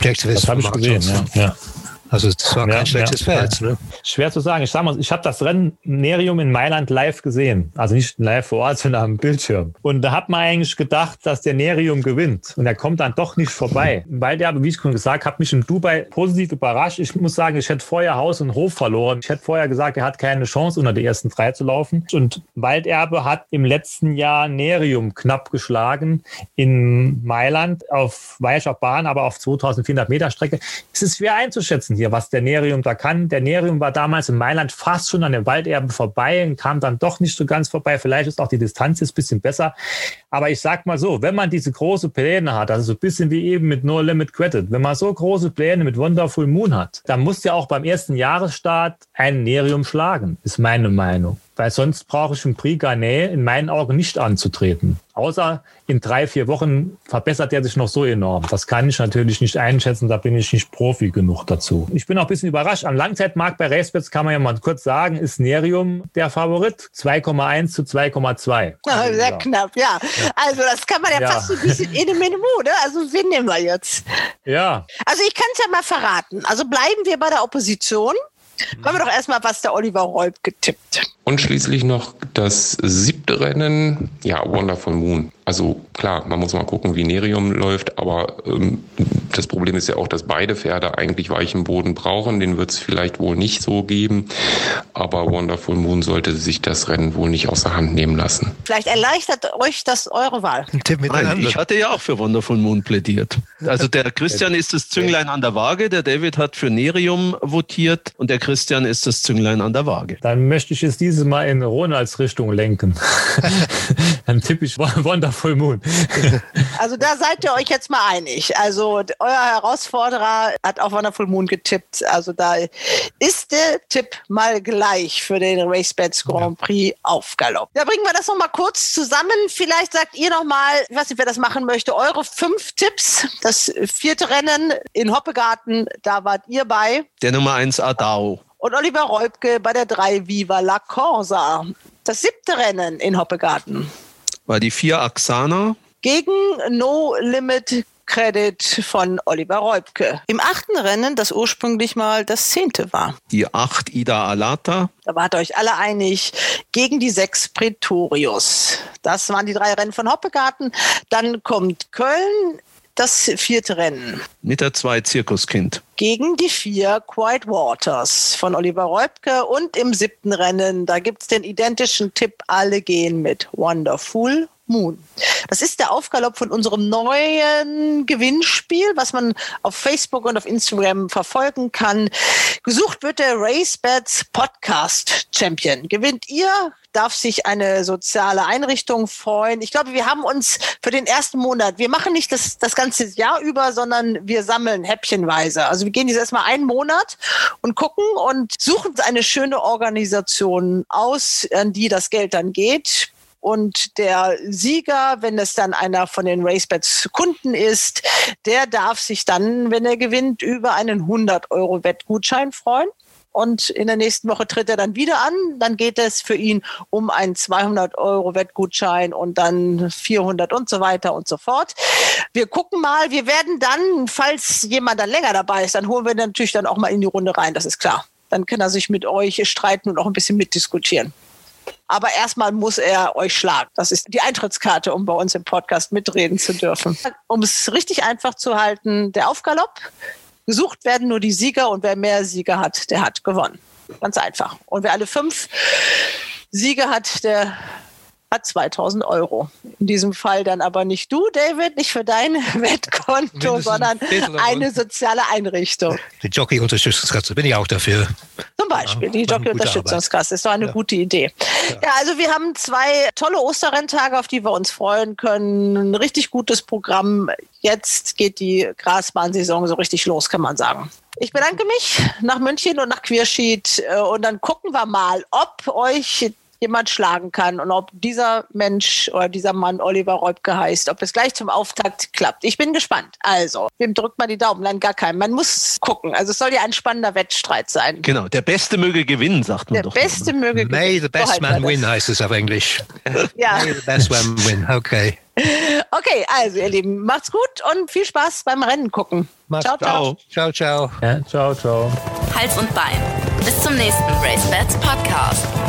Subjective das habe ich gesehen, ja. ja. Also es war kein ja, schlechtes ja, Feld. Ne? Schwer zu sagen. Ich sag mal, ich habe das Rennen Nerium in Mailand live gesehen. Also nicht live vor Ort, sondern am Bildschirm. Und da hat man eigentlich gedacht, dass der Nerium gewinnt. Und er kommt dann doch nicht vorbei. Weil der, wie ich schon gesagt habe, mich in Dubai positiv überrascht. Ich muss sagen, ich hätte vorher Haus und Hof verloren. Ich hätte vorher gesagt, er hat keine Chance, unter die ersten drei zu laufen. Und Walderbe hat im letzten Jahr Nerium knapp geschlagen in Mailand auf weicher Bahn, aber auf 2400 Meter Strecke. Es ist schwer einzuschätzen hier, was der Nerium da kann. Der Nerium war damals in Mailand fast schon an den Walderben vorbei und kam dann doch nicht so ganz vorbei. Vielleicht ist auch die Distanz jetzt ein bisschen besser. Aber ich sag mal so, wenn man diese große Pläne hat, also so ein bisschen wie eben mit No Limit Credit, wenn man so große Pläne mit Wonderful Moon hat, dann muss ja auch beim ersten Jahresstart ein Nerium schlagen, ist meine Meinung weil sonst brauche ich im Prix Garnet in meinen Augen nicht anzutreten. Außer in drei, vier Wochen verbessert er sich noch so enorm. Das kann ich natürlich nicht einschätzen, da bin ich nicht Profi genug dazu. Ich bin auch ein bisschen überrascht. Am Langzeitmarkt bei Racebets kann man ja mal kurz sagen, ist Nerium der Favorit. 2,1 zu 2,2. Also, sehr knapp, ja. ja. Also das kann man ja, ja. fast so ein bisschen in dem Minimum, ne? Also wen nehmen wir jetzt? Ja. Also ich kann es ja mal verraten. Also bleiben wir bei der Opposition. Kommen wir doch erstmal, was der Oliver Reub getippt. Und schließlich noch das siebte Rennen, ja, Wonderful Moon. Also klar, man muss mal gucken, wie Nerium läuft, aber ähm, das Problem ist ja auch, dass beide Pferde eigentlich weichen Boden brauchen. Den wird es vielleicht wohl nicht so geben, aber Wonderful Moon sollte sich das Rennen wohl nicht aus der Hand nehmen lassen. Vielleicht erleichtert euch das eure Wahl. Nein, ich hatte ja auch für Wonderful Moon plädiert. Also der Christian ist das Zünglein an der Waage, der David hat für Nerium votiert und der Christian ist das Zünglein an der Waage. Dann möchte ich es dieses Mal in Ronalds Richtung lenken. Dann tippe ich Wonderful Full Moon. Also da seid ihr euch jetzt mal einig. Also euer Herausforderer hat auf Wonderful Moon getippt. Also da ist der Tipp mal gleich für den RaceBets Grand Prix auf Galopp. Da bringen wir das noch mal kurz zusammen. Vielleicht sagt ihr noch mal, ich weiß nicht, wer das machen möchte, eure fünf Tipps. Das vierte Rennen in Hoppegarten, da wart ihr bei. Der Nummer eins Adao. Und Oliver Reubke bei der 3 Viva la Corsa. Das siebte Rennen in Hoppegarten war die vier Axana. Gegen No Limit Credit von Oliver Reubke. Im achten Rennen, das ursprünglich mal das zehnte war. Die acht Ida Alata. Da wart ihr euch alle einig. Gegen die sechs Pretorius. Das waren die drei Rennen von Hoppegarten. Dann kommt Köln das vierte Rennen. Mit der zwei Zirkuskind. Gegen die vier Quiet Waters von Oliver Reubke. Und im siebten Rennen, da gibt es den identischen Tipp, alle gehen mit Wonderful Moon. Das ist der Aufgalopp von unserem neuen Gewinnspiel, was man auf Facebook und auf Instagram verfolgen kann. Gesucht wird der RaceBets Podcast Champion. Gewinnt ihr, darf sich eine soziale Einrichtung freuen. Ich glaube, wir haben uns für den ersten Monat, wir machen nicht das, das ganze Jahr über, sondern wir sammeln häppchenweise. Also wir gehen jetzt erstmal einen Monat und gucken und suchen eine schöne Organisation aus, an die das Geld dann geht und der Sieger, wenn es dann einer von den RaceBets Kunden ist, der darf sich dann, wenn er gewinnt, über einen 100 Euro Wettgutschein freuen. Und in der nächsten Woche tritt er dann wieder an. Dann geht es für ihn um einen 200 Euro Wettgutschein und dann 400 und so weiter und so fort. Wir gucken mal. Wir werden dann, falls jemand dann länger dabei ist, dann holen wir natürlich dann auch mal in die Runde rein. Das ist klar. Dann kann er sich mit euch streiten und auch ein bisschen mitdiskutieren. Aber erstmal muss er euch schlagen. Das ist die Eintrittskarte, um bei uns im Podcast mitreden zu dürfen. Um es richtig einfach zu halten, der Aufgalopp. Gesucht werden nur die Sieger und wer mehr Sieger hat, der hat gewonnen. Ganz einfach. Und wer alle fünf Siege hat, der hat 2000 Euro. In diesem Fall dann aber nicht du, David, nicht für dein Wettkonto, sondern eine soziale Einrichtung. Die Jockey-Unterstützungskasse bin ich auch dafür. Zum Beispiel, ja, die Jockey-Unterstützungskasse ist doch eine ja. gute Idee. Ja. ja. also wir haben zwei tolle Osterrenntage, auf die wir uns freuen können. Ein richtig gutes Programm. Jetzt geht die Grasbahnsaison so richtig los, kann man sagen. Ich bedanke mich nach München und nach Queersheet äh, und dann gucken wir mal, ob euch jemand schlagen kann und ob dieser Mensch oder dieser Mann Oliver Reubke heißt, ob es gleich zum Auftakt klappt. Ich bin gespannt. Also, wem drückt man die Daumen? Nein, gar keinen. Man muss gucken. Also es soll ja ein spannender Wettstreit sein. Genau, der Beste möge gewinnen, sagt man der doch. Der Beste immer. möge gewinnen. May the best man win heißt es auf Englisch. ja. May the best man win, okay. Okay, also ihr Lieben, macht's gut und viel Spaß beim Rennen gucken. Macht's ciao, ciao. Ciao, ciao. Ja, ciao, ciao. Hals und Bein. Bis zum nächsten Race Bats Podcast.